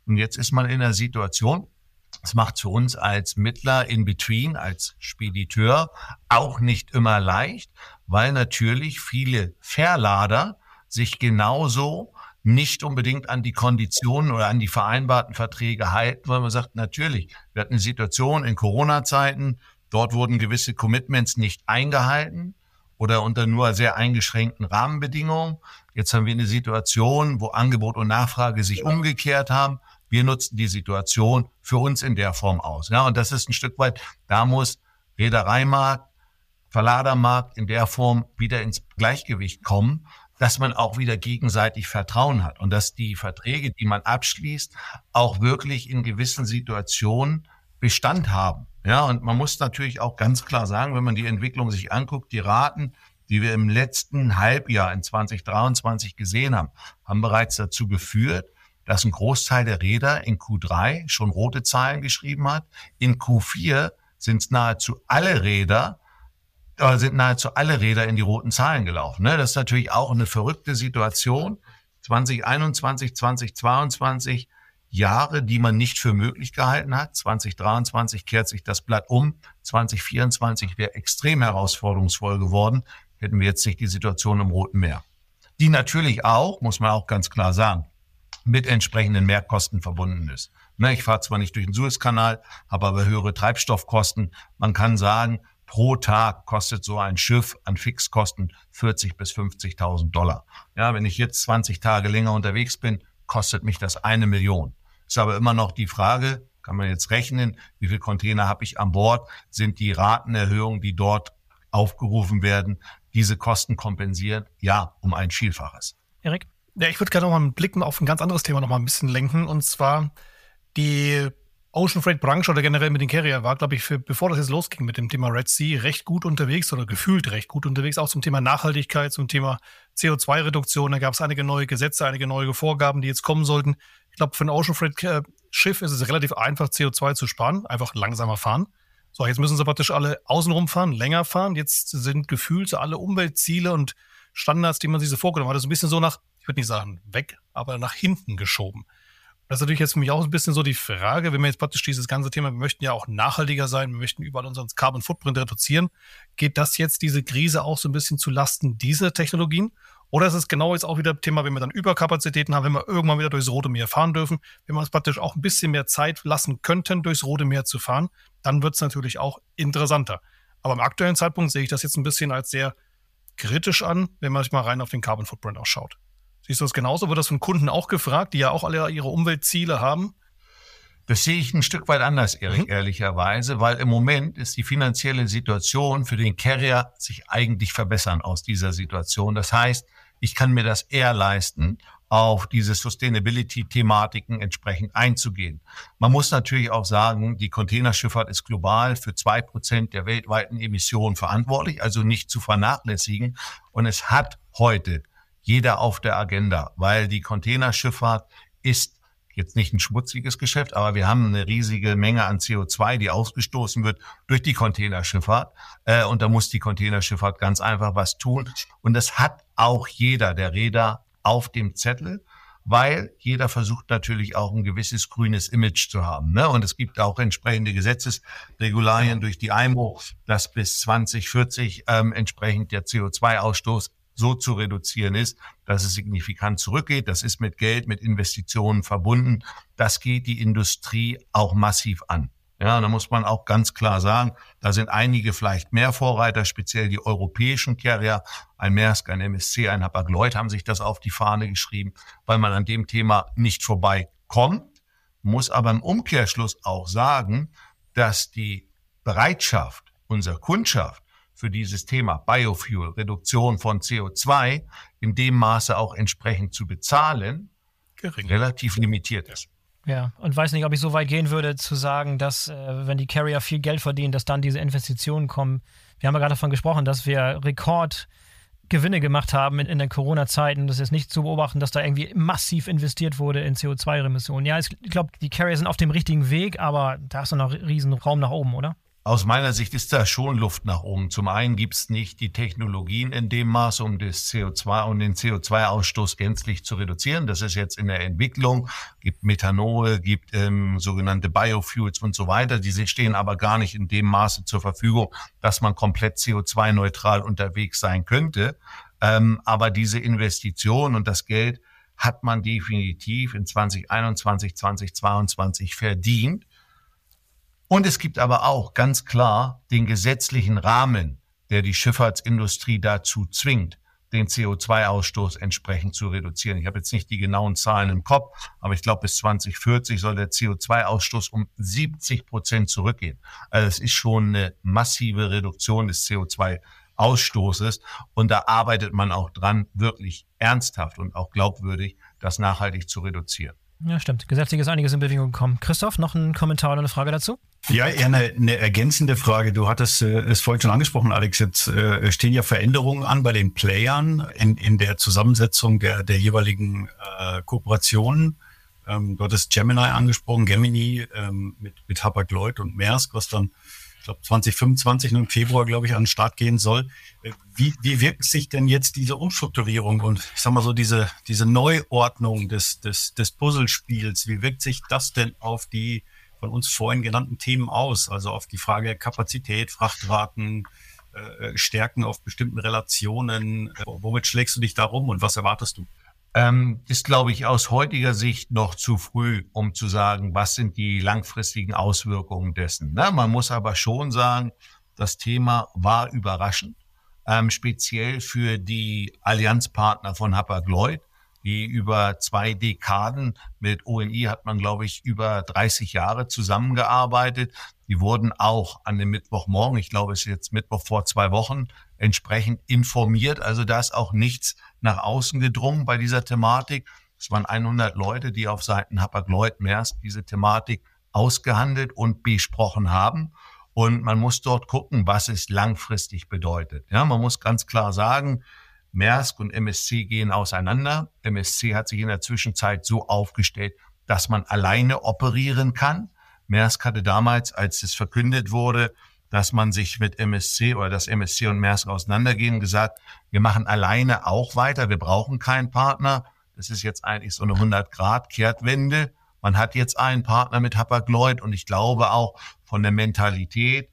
Und jetzt ist man in einer Situation, es macht für uns als Mittler in Between, als Spediteur auch nicht immer leicht, weil natürlich viele Verlader sich genauso nicht unbedingt an die Konditionen oder an die vereinbarten Verträge halten, weil man sagt, natürlich, wir hatten eine Situation in Corona-Zeiten, dort wurden gewisse Commitments nicht eingehalten oder unter nur sehr eingeschränkten Rahmenbedingungen. Jetzt haben wir eine Situation, wo Angebot und Nachfrage sich umgekehrt haben. Wir nutzen die Situation für uns in der Form aus. Ja, und das ist ein Stück weit, da muss Reedereimarkt, Verladermarkt in der Form wieder ins Gleichgewicht kommen dass man auch wieder gegenseitig Vertrauen hat und dass die Verträge, die man abschließt, auch wirklich in gewissen Situationen Bestand haben. Ja, und man muss natürlich auch ganz klar sagen, wenn man die Entwicklung sich anguckt, die Raten, die wir im letzten Halbjahr in 2023 gesehen haben, haben bereits dazu geführt, dass ein Großteil der Räder in Q3 schon rote Zahlen geschrieben hat. In Q4 sind nahezu alle Räder, da sind nahezu alle Räder in die roten Zahlen gelaufen. Ne? Das ist natürlich auch eine verrückte Situation. 2021, 2022 Jahre, die man nicht für möglich gehalten hat. 2023 kehrt sich das Blatt um. 2024 wäre extrem herausforderungsvoll geworden, hätten wir jetzt nicht die Situation im Roten Meer. Die natürlich auch, muss man auch ganz klar sagen, mit entsprechenden Mehrkosten verbunden ist. Ne, ich fahre zwar nicht durch den Suezkanal, habe aber höhere Treibstoffkosten. Man kann sagen, pro Tag kostet so ein Schiff an Fixkosten 40 bis 50.000 Dollar. Ja, wenn ich jetzt 20 Tage länger unterwegs bin, kostet mich das eine Million. Ist aber immer noch die Frage, kann man jetzt rechnen, wie viel Container habe ich an Bord? Sind die Ratenerhöhungen, die dort aufgerufen werden, diese Kosten kompensieren? Ja, um ein Vielfaches. Erik? Ja, ich würde gerne noch mal einen Blick auf ein ganz anderes Thema noch mal ein bisschen lenken und zwar die Ocean Freight Branche oder generell mit den Carrier war, glaube ich, für, bevor das jetzt losging mit dem Thema Red Sea, recht gut unterwegs oder gefühlt recht gut unterwegs, auch zum Thema Nachhaltigkeit, zum Thema CO2-Reduktion. Da gab es einige neue Gesetze, einige neue Vorgaben, die jetzt kommen sollten. Ich glaube, für ein Ocean Freight äh, Schiff ist es relativ einfach, CO2 zu sparen, einfach langsamer fahren. So, jetzt müssen sie praktisch alle außenrum fahren, länger fahren. Jetzt sind gefühlt alle Umweltziele und Standards, die man sich so vorgenommen hat, so ein bisschen so nach, ich würde nicht sagen weg, aber nach hinten geschoben. Das ist natürlich jetzt für mich auch ein bisschen so die Frage, wenn wir jetzt praktisch dieses ganze Thema, wir möchten ja auch nachhaltiger sein, wir möchten überall unseren Carbon Footprint reduzieren. Geht das jetzt diese Krise auch so ein bisschen zu Lasten dieser Technologien? Oder ist es genau jetzt auch wieder Thema, wenn wir dann Überkapazitäten haben, wenn wir irgendwann wieder durchs Rote Meer fahren dürfen, wenn wir uns praktisch auch ein bisschen mehr Zeit lassen könnten, durchs Rote Meer zu fahren, dann wird es natürlich auch interessanter. Aber am aktuellen Zeitpunkt sehe ich das jetzt ein bisschen als sehr kritisch an, wenn man sich mal rein auf den Carbon Footprint ausschaut. Siehst du das genauso? Wird das von Kunden auch gefragt, die ja auch alle ihre Umweltziele haben? Das sehe ich ein Stück weit anders, Erik, mhm. ehrlicherweise, weil im Moment ist die finanzielle Situation für den Carrier sich eigentlich verbessern aus dieser Situation. Das heißt, ich kann mir das eher leisten, auf diese Sustainability-Thematiken entsprechend einzugehen. Man muss natürlich auch sagen, die Containerschifffahrt ist global für zwei Prozent der weltweiten Emissionen verantwortlich, also nicht zu vernachlässigen. Und es hat heute jeder auf der Agenda, weil die Containerschifffahrt ist jetzt nicht ein schmutziges Geschäft, aber wir haben eine riesige Menge an CO2, die ausgestoßen wird durch die Containerschifffahrt. Äh, und da muss die Containerschifffahrt ganz einfach was tun. Und das hat auch jeder der Räder auf dem Zettel, weil jeder versucht natürlich auch ein gewisses grünes Image zu haben. Ne? Und es gibt auch entsprechende Gesetzesregularien durch die IMO, dass bis 2040 ähm, entsprechend der CO2-Ausstoß so zu reduzieren ist, dass es signifikant zurückgeht. Das ist mit Geld, mit Investitionen verbunden. Das geht die Industrie auch massiv an. Ja, da muss man auch ganz klar sagen, da sind einige vielleicht mehr Vorreiter, speziell die europäischen Carrier, ein Maersk, ein MSC, ein Hapag-Lloyd haben sich das auf die Fahne geschrieben, weil man an dem Thema nicht vorbeikommt, muss aber im Umkehrschluss auch sagen, dass die Bereitschaft unserer Kundschaft für dieses Thema Biofuel, Reduktion von CO2, in dem Maße auch entsprechend zu bezahlen, Gering. relativ limitiert ist. Ja, und weiß nicht, ob ich so weit gehen würde, zu sagen, dass, äh, wenn die Carrier viel Geld verdienen, dass dann diese Investitionen kommen. Wir haben ja gerade davon gesprochen, dass wir Rekordgewinne gemacht haben in, in den Corona-Zeiten. Das ist nicht zu beobachten, dass da irgendwie massiv investiert wurde in CO2-Remissionen. Ja, ich glaube, die Carrier sind auf dem richtigen Weg, aber da ist noch riesen Raum nach oben, oder? Aus meiner Sicht ist da schon Luft nach oben. Zum einen gibt es nicht die Technologien in dem Maße, um das CO2 und den CO2-Ausstoß gänzlich zu reduzieren. Das ist jetzt in der Entwicklung. Gibt Methanol, gibt ähm, sogenannte Biofuels und so weiter. Diese stehen aber gar nicht in dem Maße zur Verfügung, dass man komplett CO2-neutral unterwegs sein könnte. Ähm, aber diese Investition und das Geld hat man definitiv in 2021, 2022 verdient. Und es gibt aber auch ganz klar den gesetzlichen Rahmen, der die Schifffahrtsindustrie dazu zwingt, den CO2-Ausstoß entsprechend zu reduzieren. Ich habe jetzt nicht die genauen Zahlen im Kopf, aber ich glaube, bis 2040 soll der CO2-Ausstoß um 70 Prozent zurückgehen. Also es ist schon eine massive Reduktion des CO2-Ausstoßes und da arbeitet man auch dran, wirklich ernsthaft und auch glaubwürdig, das nachhaltig zu reduzieren. Ja, stimmt. Gesetzlich ist einiges in Bewegung gekommen. Christoph, noch ein Kommentar oder eine Frage dazu? Ja, eher eine, eine ergänzende Frage. Du hattest äh, es vorhin schon angesprochen, Alex. Jetzt äh, stehen ja Veränderungen an bei den Playern in, in der Zusammensetzung der, der jeweiligen äh, Kooperationen. Ähm, du hattest Gemini angesprochen, Gemini ähm, mit, mit Hapag-Lloyd und Maersk, was dann ich glaube 2025 im Februar, glaube ich, an den Start gehen soll. Äh, wie, wie wirkt sich denn jetzt diese Umstrukturierung und ich sag mal so diese, diese Neuordnung des, des, des Puzzlespiels, wie wirkt sich das denn auf die von uns vorhin genannten Themen aus? Also auf die Frage Kapazität, Frachtraten, äh, Stärken auf bestimmten Relationen. Äh, womit schlägst du dich da rum und was erwartest du? ähm, ist, glaube ich, aus heutiger Sicht noch zu früh, um zu sagen, was sind die langfristigen Auswirkungen dessen. Na, man muss aber schon sagen, das Thema war überraschend, ähm, speziell für die Allianzpartner von Hapag-Lloyd, die über zwei Dekaden mit ONI hat man, glaube ich, über 30 Jahre zusammengearbeitet. Die wurden auch an dem Mittwochmorgen, ich glaube, es ist jetzt Mittwoch vor zwei Wochen, entsprechend informiert. Also da ist auch nichts nach außen gedrungen bei dieser Thematik. Es waren 100 Leute, die auf Seiten Hapag-Lloyd Maersk diese Thematik ausgehandelt und besprochen haben. Und man muss dort gucken, was es langfristig bedeutet. Ja, man muss ganz klar sagen, Maersk und MSC gehen auseinander. MSC hat sich in der Zwischenzeit so aufgestellt, dass man alleine operieren kann. Maersk hatte damals, als es verkündet wurde, dass man sich mit MSC oder das MSC und Maersk auseinandergehen, gesagt, wir machen alleine auch weiter, wir brauchen keinen Partner. Das ist jetzt eigentlich so eine 100-Grad-Kehrtwende. Man hat jetzt einen Partner mit Hapag-Lloyd und ich glaube auch von der Mentalität,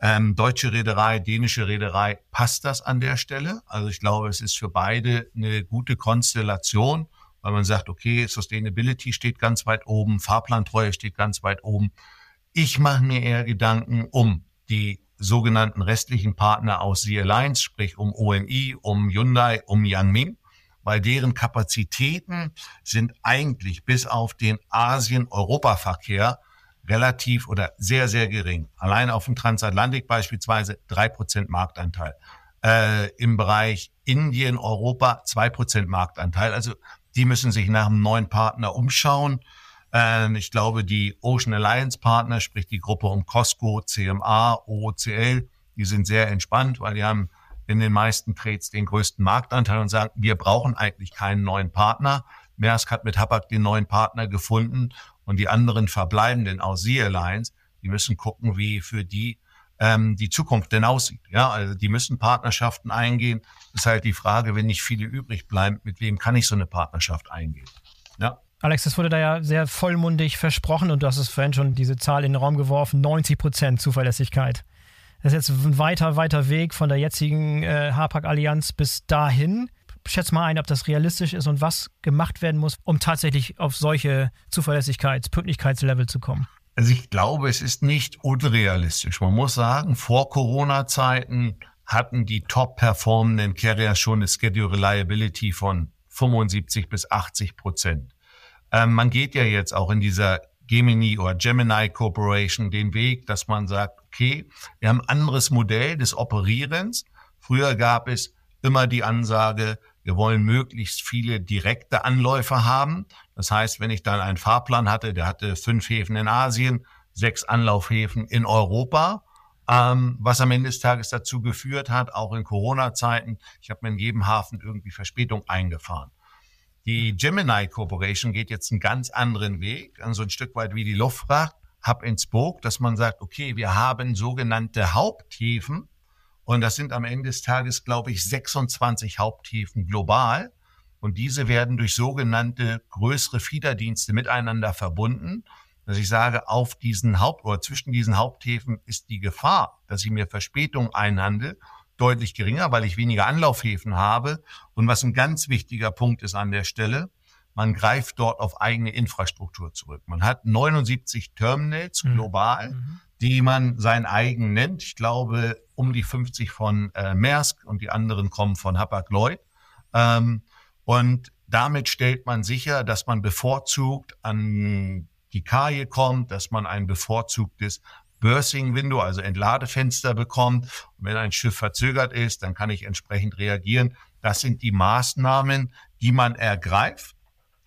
ähm, deutsche Reederei, dänische Reederei, passt das an der Stelle. Also ich glaube, es ist für beide eine gute Konstellation, weil man sagt, okay, Sustainability steht ganz weit oben, Fahrplantreue steht ganz weit oben. Ich mache mir eher Gedanken um die sogenannten restlichen Partner aus Sea Alliance, sprich um OMI, um Hyundai, um Yangming, weil deren Kapazitäten sind eigentlich bis auf den Asien-Europa-Verkehr relativ oder sehr, sehr gering. Allein auf dem Transatlantik beispielsweise drei Prozent Marktanteil. Äh, Im Bereich Indien, Europa zwei Prozent Marktanteil. Also die müssen sich nach einem neuen Partner umschauen. Ähm, ich glaube, die Ocean Alliance Partner, sprich die Gruppe um Costco, CMA, OOCL, die sind sehr entspannt, weil die haben in den meisten Trades den größten Marktanteil und sagen, wir brauchen eigentlich keinen neuen Partner. Maersk hat mit Hapag den neuen Partner gefunden und die anderen verbleibenden aus Sea Alliance, die müssen gucken, wie für die ähm, die Zukunft denn aussieht. Ja, also die müssen Partnerschaften eingehen. Ist halt die Frage, wenn nicht viele übrig bleiben, mit wem kann ich so eine Partnerschaft eingehen? Ja. Alex, das wurde da ja sehr vollmundig versprochen und du hast es vorhin schon diese Zahl in den Raum geworfen, 90 Prozent Zuverlässigkeit. Das ist jetzt ein weiter, weiter Weg von der jetzigen äh, Hapag-Allianz bis dahin. Schätz mal ein, ob das realistisch ist und was gemacht werden muss, um tatsächlich auf solche Zuverlässigkeits-, Pünktlichkeitslevel zu kommen. Also ich glaube, es ist nicht unrealistisch. Man muss sagen, vor Corona-Zeiten hatten die top-performenden Carriers schon eine Schedule Reliability von 75 bis 80 Prozent. Ähm, man geht ja jetzt auch in dieser Gemini oder Gemini Corporation den Weg, dass man sagt, okay, wir haben ein anderes Modell des Operierens. Früher gab es immer die Ansage, wir wollen möglichst viele direkte Anläufer haben. Das heißt, wenn ich dann einen Fahrplan hatte, der hatte fünf Häfen in Asien, sechs Anlaufhäfen in Europa, ähm, was am Ende des Tages dazu geführt hat, auch in Corona-Zeiten, ich habe mir in jedem Hafen irgendwie Verspätung eingefahren. Die Gemini Corporation geht jetzt einen ganz anderen Weg, so ein Stück weit wie die Luftfracht, Hub and Spoke, dass man sagt, okay, wir haben sogenannte Haupthäfen, und das sind am Ende des Tages, glaube ich, 26 Haupthäfen global. Und diese werden durch sogenannte größere Fiederdienste miteinander verbunden. Dass ich sage, auf diesen Haupt- oder zwischen diesen Haupthäfen ist die Gefahr, dass ich mir Verspätung einhandle, deutlich geringer, weil ich weniger Anlaufhäfen habe. Und was ein ganz wichtiger Punkt ist an der Stelle, man greift dort auf eigene Infrastruktur zurück. Man hat 79 Terminals mhm. global. Mhm die man sein eigen nennt. Ich glaube, um die 50 von äh, Maersk und die anderen kommen von Hapag-Lloyd. Ähm, und damit stellt man sicher, dass man bevorzugt an die Kaje kommt, dass man ein bevorzugtes Bursing-Window, also Entladefenster bekommt. Und wenn ein Schiff verzögert ist, dann kann ich entsprechend reagieren. Das sind die Maßnahmen, die man ergreift.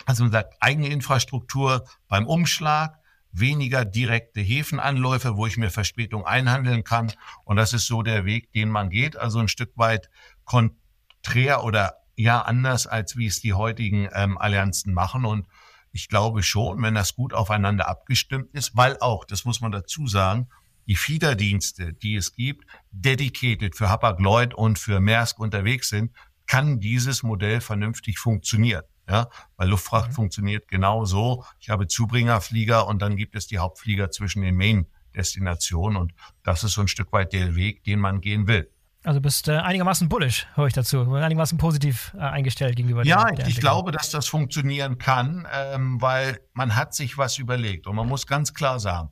Also man sagt, eigene Infrastruktur beim Umschlag, weniger direkte Häfenanläufe, wo ich mir Verspätung einhandeln kann. Und das ist so der Weg, den man geht. Also ein Stück weit konträr oder ja anders, als wie es die heutigen ähm, Allianzen machen. Und ich glaube schon, wenn das gut aufeinander abgestimmt ist, weil auch, das muss man dazu sagen, die Fiederdienste, die es gibt, dedicated für Hapag-Lloyd und für Maersk unterwegs sind, kann dieses Modell vernünftig funktionieren. Ja, weil Luftfracht mhm. funktioniert genau so. Ich habe Zubringerflieger und dann gibt es die Hauptflieger zwischen den Main-Destinationen und das ist so ein Stück weit der Weg, den man gehen will. Also bist äh, einigermaßen bullish, höre ich dazu, einigermaßen positiv äh, eingestellt gegenüber Ja, der ich glaube, dass das funktionieren kann, ähm, weil man hat sich was überlegt und man muss ganz klar sagen,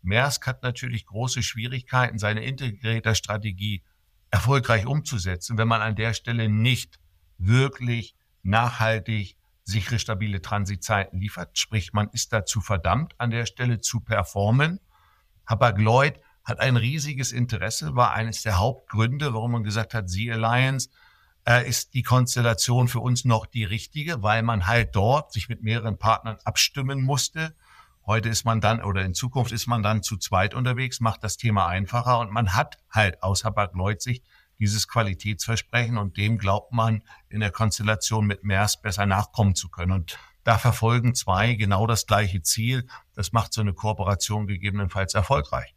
Maersk hat natürlich große Schwierigkeiten, seine Integrator-Strategie erfolgreich umzusetzen, wenn man an der Stelle nicht wirklich nachhaltig sichere, stabile Transitzeiten liefert. Sprich, man ist dazu verdammt, an der Stelle zu performen. Hapag-Lloyd hat ein riesiges Interesse, war eines der Hauptgründe, warum man gesagt hat, Sea Alliance äh, ist die Konstellation für uns noch die richtige, weil man halt dort sich mit mehreren Partnern abstimmen musste. Heute ist man dann oder in Zukunft ist man dann zu zweit unterwegs, macht das Thema einfacher und man hat halt aus Hapag-Lloyd Sicht dieses Qualitätsversprechen und dem glaubt man in der Konstellation mit MERS besser nachkommen zu können. Und da verfolgen zwei genau das gleiche Ziel. Das macht so eine Kooperation gegebenenfalls erfolgreich.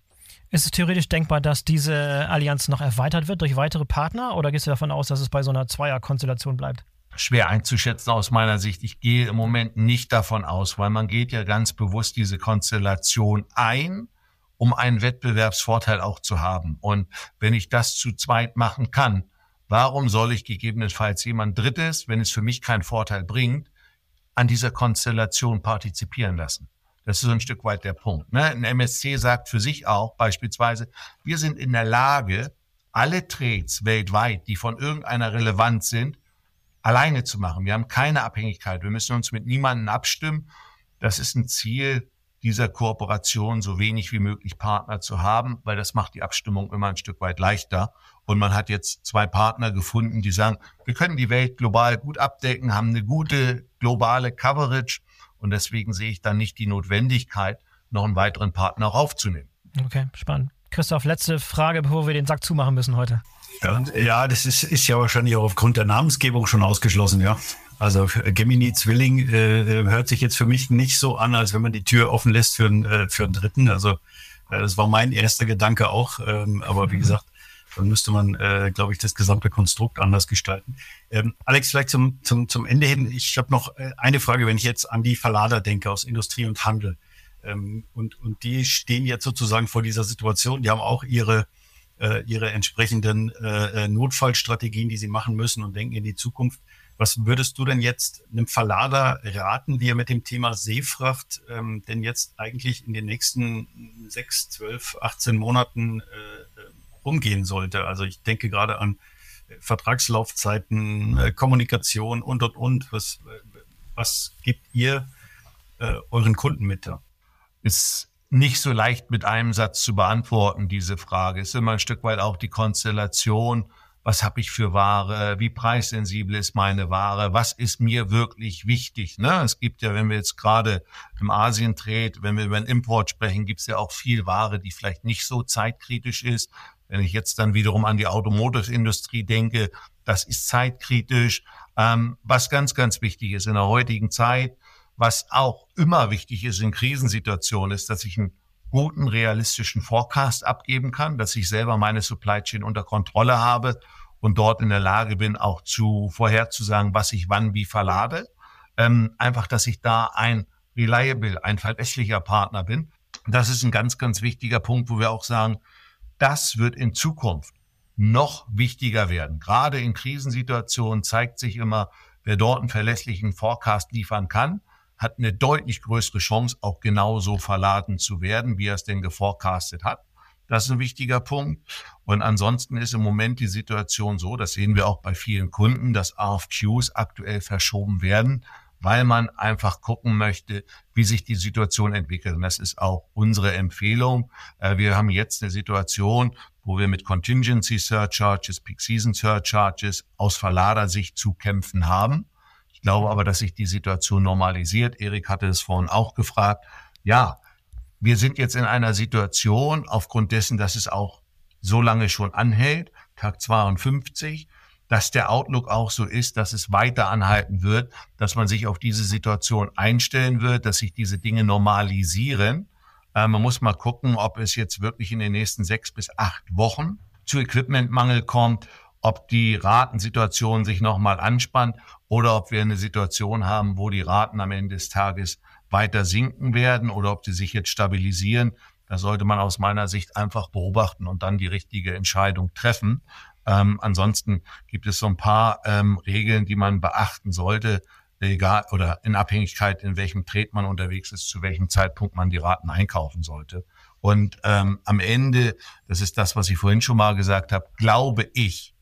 Ist es theoretisch denkbar, dass diese Allianz noch erweitert wird durch weitere Partner oder gehst du davon aus, dass es bei so einer Zweierkonstellation bleibt? Schwer einzuschätzen aus meiner Sicht. Ich gehe im Moment nicht davon aus, weil man geht ja ganz bewusst diese Konstellation ein um einen Wettbewerbsvorteil auch zu haben. Und wenn ich das zu zweit machen kann, warum soll ich gegebenenfalls jemand Drittes, wenn es für mich keinen Vorteil bringt, an dieser Konstellation partizipieren lassen? Das ist so ein Stück weit der Punkt. Ne? Ein MSC sagt für sich auch beispielsweise, wir sind in der Lage, alle Trades weltweit, die von irgendeiner Relevanz sind, alleine zu machen. Wir haben keine Abhängigkeit. Wir müssen uns mit niemandem abstimmen. Das ist ein Ziel, dieser Kooperation so wenig wie möglich Partner zu haben, weil das macht die Abstimmung immer ein Stück weit leichter. Und man hat jetzt zwei Partner gefunden, die sagen, wir können die Welt global gut abdecken, haben eine gute globale Coverage und deswegen sehe ich dann nicht die Notwendigkeit, noch einen weiteren Partner aufzunehmen. Okay, spannend. Christoph, letzte Frage, bevor wir den Sack zumachen müssen heute. Ja, ja das ist, ist ja wahrscheinlich auch aufgrund der Namensgebung schon ausgeschlossen, ja. Also Gemini Zwilling äh, äh, hört sich jetzt für mich nicht so an, als wenn man die Tür offen lässt für, einen, äh, für einen Dritten. Also äh, das war mein erster Gedanke auch. Ähm, aber wie mhm. gesagt, dann müsste man, äh, glaube ich, das gesamte Konstrukt anders gestalten. Ähm, Alex, vielleicht zum, zum, zum Ende hin. Ich habe noch äh, eine Frage, wenn ich jetzt an die Verlader denke aus Industrie und Handel. Ähm, und, und die stehen jetzt sozusagen vor dieser Situation. Die haben auch ihre, äh, ihre entsprechenden äh, äh Notfallstrategien, die sie machen müssen und denken in die Zukunft. Was würdest du denn jetzt einem Verlader raten, wie er mit dem Thema Seefracht ähm, denn jetzt eigentlich in den nächsten sechs, zwölf, 18 Monaten äh, umgehen sollte? Also ich denke gerade an Vertragslaufzeiten, äh, Kommunikation und, und, und. Was, was gebt ihr äh, euren Kunden mit da? Ist nicht so leicht mit einem Satz zu beantworten, diese Frage. Ist immer ein Stück weit auch die Konstellation. Was habe ich für Ware? Wie preissensibel ist meine Ware? Was ist mir wirklich wichtig? Ne? Es gibt ja, wenn wir jetzt gerade im Asien-Trade, wenn wir über den Import sprechen, gibt es ja auch viel Ware, die vielleicht nicht so zeitkritisch ist. Wenn ich jetzt dann wiederum an die Automotive-Industrie denke, das ist zeitkritisch. Ähm, was ganz, ganz wichtig ist in der heutigen Zeit, was auch immer wichtig ist in Krisensituationen, ist, dass ich einen guten, realistischen Forecast abgeben kann, dass ich selber meine Supply Chain unter Kontrolle habe und dort in der Lage bin, auch zu vorherzusagen, was ich wann wie verlade. Ähm, einfach, dass ich da ein reliable, ein verlässlicher Partner bin. Das ist ein ganz, ganz wichtiger Punkt, wo wir auch sagen, das wird in Zukunft noch wichtiger werden. Gerade in Krisensituationen zeigt sich immer, wer dort einen verlässlichen Forecast liefern kann, hat eine deutlich größere Chance, auch genauso verladen zu werden, wie er es denn geforecastet hat. Das ist ein wichtiger Punkt. Und ansonsten ist im Moment die Situation so, das sehen wir auch bei vielen Kunden, dass RFQs aktuell verschoben werden, weil man einfach gucken möchte, wie sich die Situation entwickelt. Und das ist auch unsere Empfehlung. Äh, wir haben jetzt eine Situation, wo wir mit Contingency Surcharges, Peak Season Surcharges aus Verladersicht zu kämpfen haben glaube aber, dass sich die Situation normalisiert. Erik hatte es vorhin auch gefragt. Ja, wir sind jetzt in einer Situation, aufgrund dessen, dass es auch so lange schon anhält, Tag 52, dass der Outlook auch so ist, dass es weiter anhalten wird, dass man sich auf diese Situation einstellen wird, dass sich diese Dinge normalisieren. Äh, man muss mal gucken, ob es jetzt wirklich in den nächsten sechs bis acht Wochen zu Equipmentmangel kommt ob die Ratensituation sich nochmal anspannt oder ob wir eine Situation haben, wo die Raten am Ende des Tages weiter sinken werden oder ob sie sich jetzt stabilisieren. Da sollte man aus meiner Sicht einfach beobachten und dann die richtige Entscheidung treffen. Ähm, ansonsten gibt es so ein paar ähm, Regeln, die man beachten sollte, egal oder in Abhängigkeit, in welchem Trade man unterwegs ist, zu welchem Zeitpunkt man die Raten einkaufen sollte. Und ähm, am Ende, das ist das, was ich vorhin schon mal gesagt habe, glaube ich,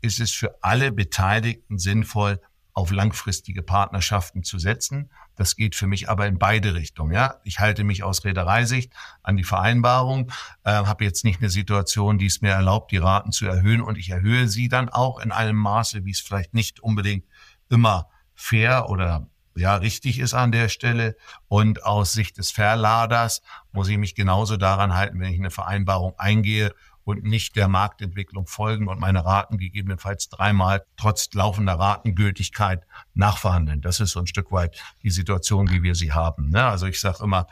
ist es für alle Beteiligten sinnvoll, auf langfristige Partnerschaften zu setzen. Das geht für mich aber in beide Richtungen. Ja, ich halte mich aus Reedereisicht an die Vereinbarung, äh, habe jetzt nicht eine Situation, die es mir erlaubt, die Raten zu erhöhen und ich erhöhe sie dann auch in einem Maße, wie es vielleicht nicht unbedingt immer fair oder ja richtig ist an der Stelle. Und aus Sicht des Verladers muss ich mich genauso daran halten, wenn ich eine Vereinbarung eingehe und nicht der Marktentwicklung folgen und meine Raten gegebenenfalls dreimal trotz laufender Ratengültigkeit nachverhandeln. Das ist so ein Stück weit die Situation, wie wir sie haben. Ne? Also ich sage immer,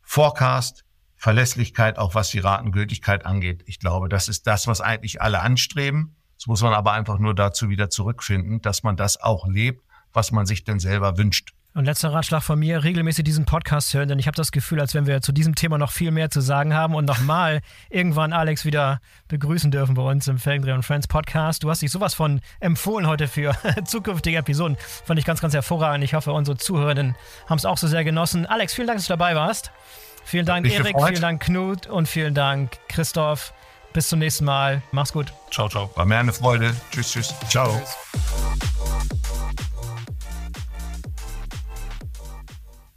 Forecast, Verlässlichkeit, auch was die Ratengültigkeit angeht. Ich glaube, das ist das, was eigentlich alle anstreben. Das muss man aber einfach nur dazu wieder zurückfinden, dass man das auch lebt, was man sich denn selber wünscht. Und letzter Ratschlag von mir, regelmäßig diesen Podcast hören, denn ich habe das Gefühl, als wenn wir zu diesem Thema noch viel mehr zu sagen haben und nochmal irgendwann Alex wieder begrüßen dürfen bei uns im Felgendreh und Friends Podcast. Du hast dich sowas von empfohlen heute für zukünftige Episoden. Fand ich ganz, ganz hervorragend. Ich hoffe, unsere Zuhörerinnen haben es auch so sehr genossen. Alex, vielen Dank, dass du dabei warst. Vielen Dank, Erik, gefreut. vielen Dank, Knut und vielen Dank, Christoph. Bis zum nächsten Mal. Mach's gut. Ciao, ciao. War mir eine Freude. Tschüss, tschüss. Ciao. Tschüss.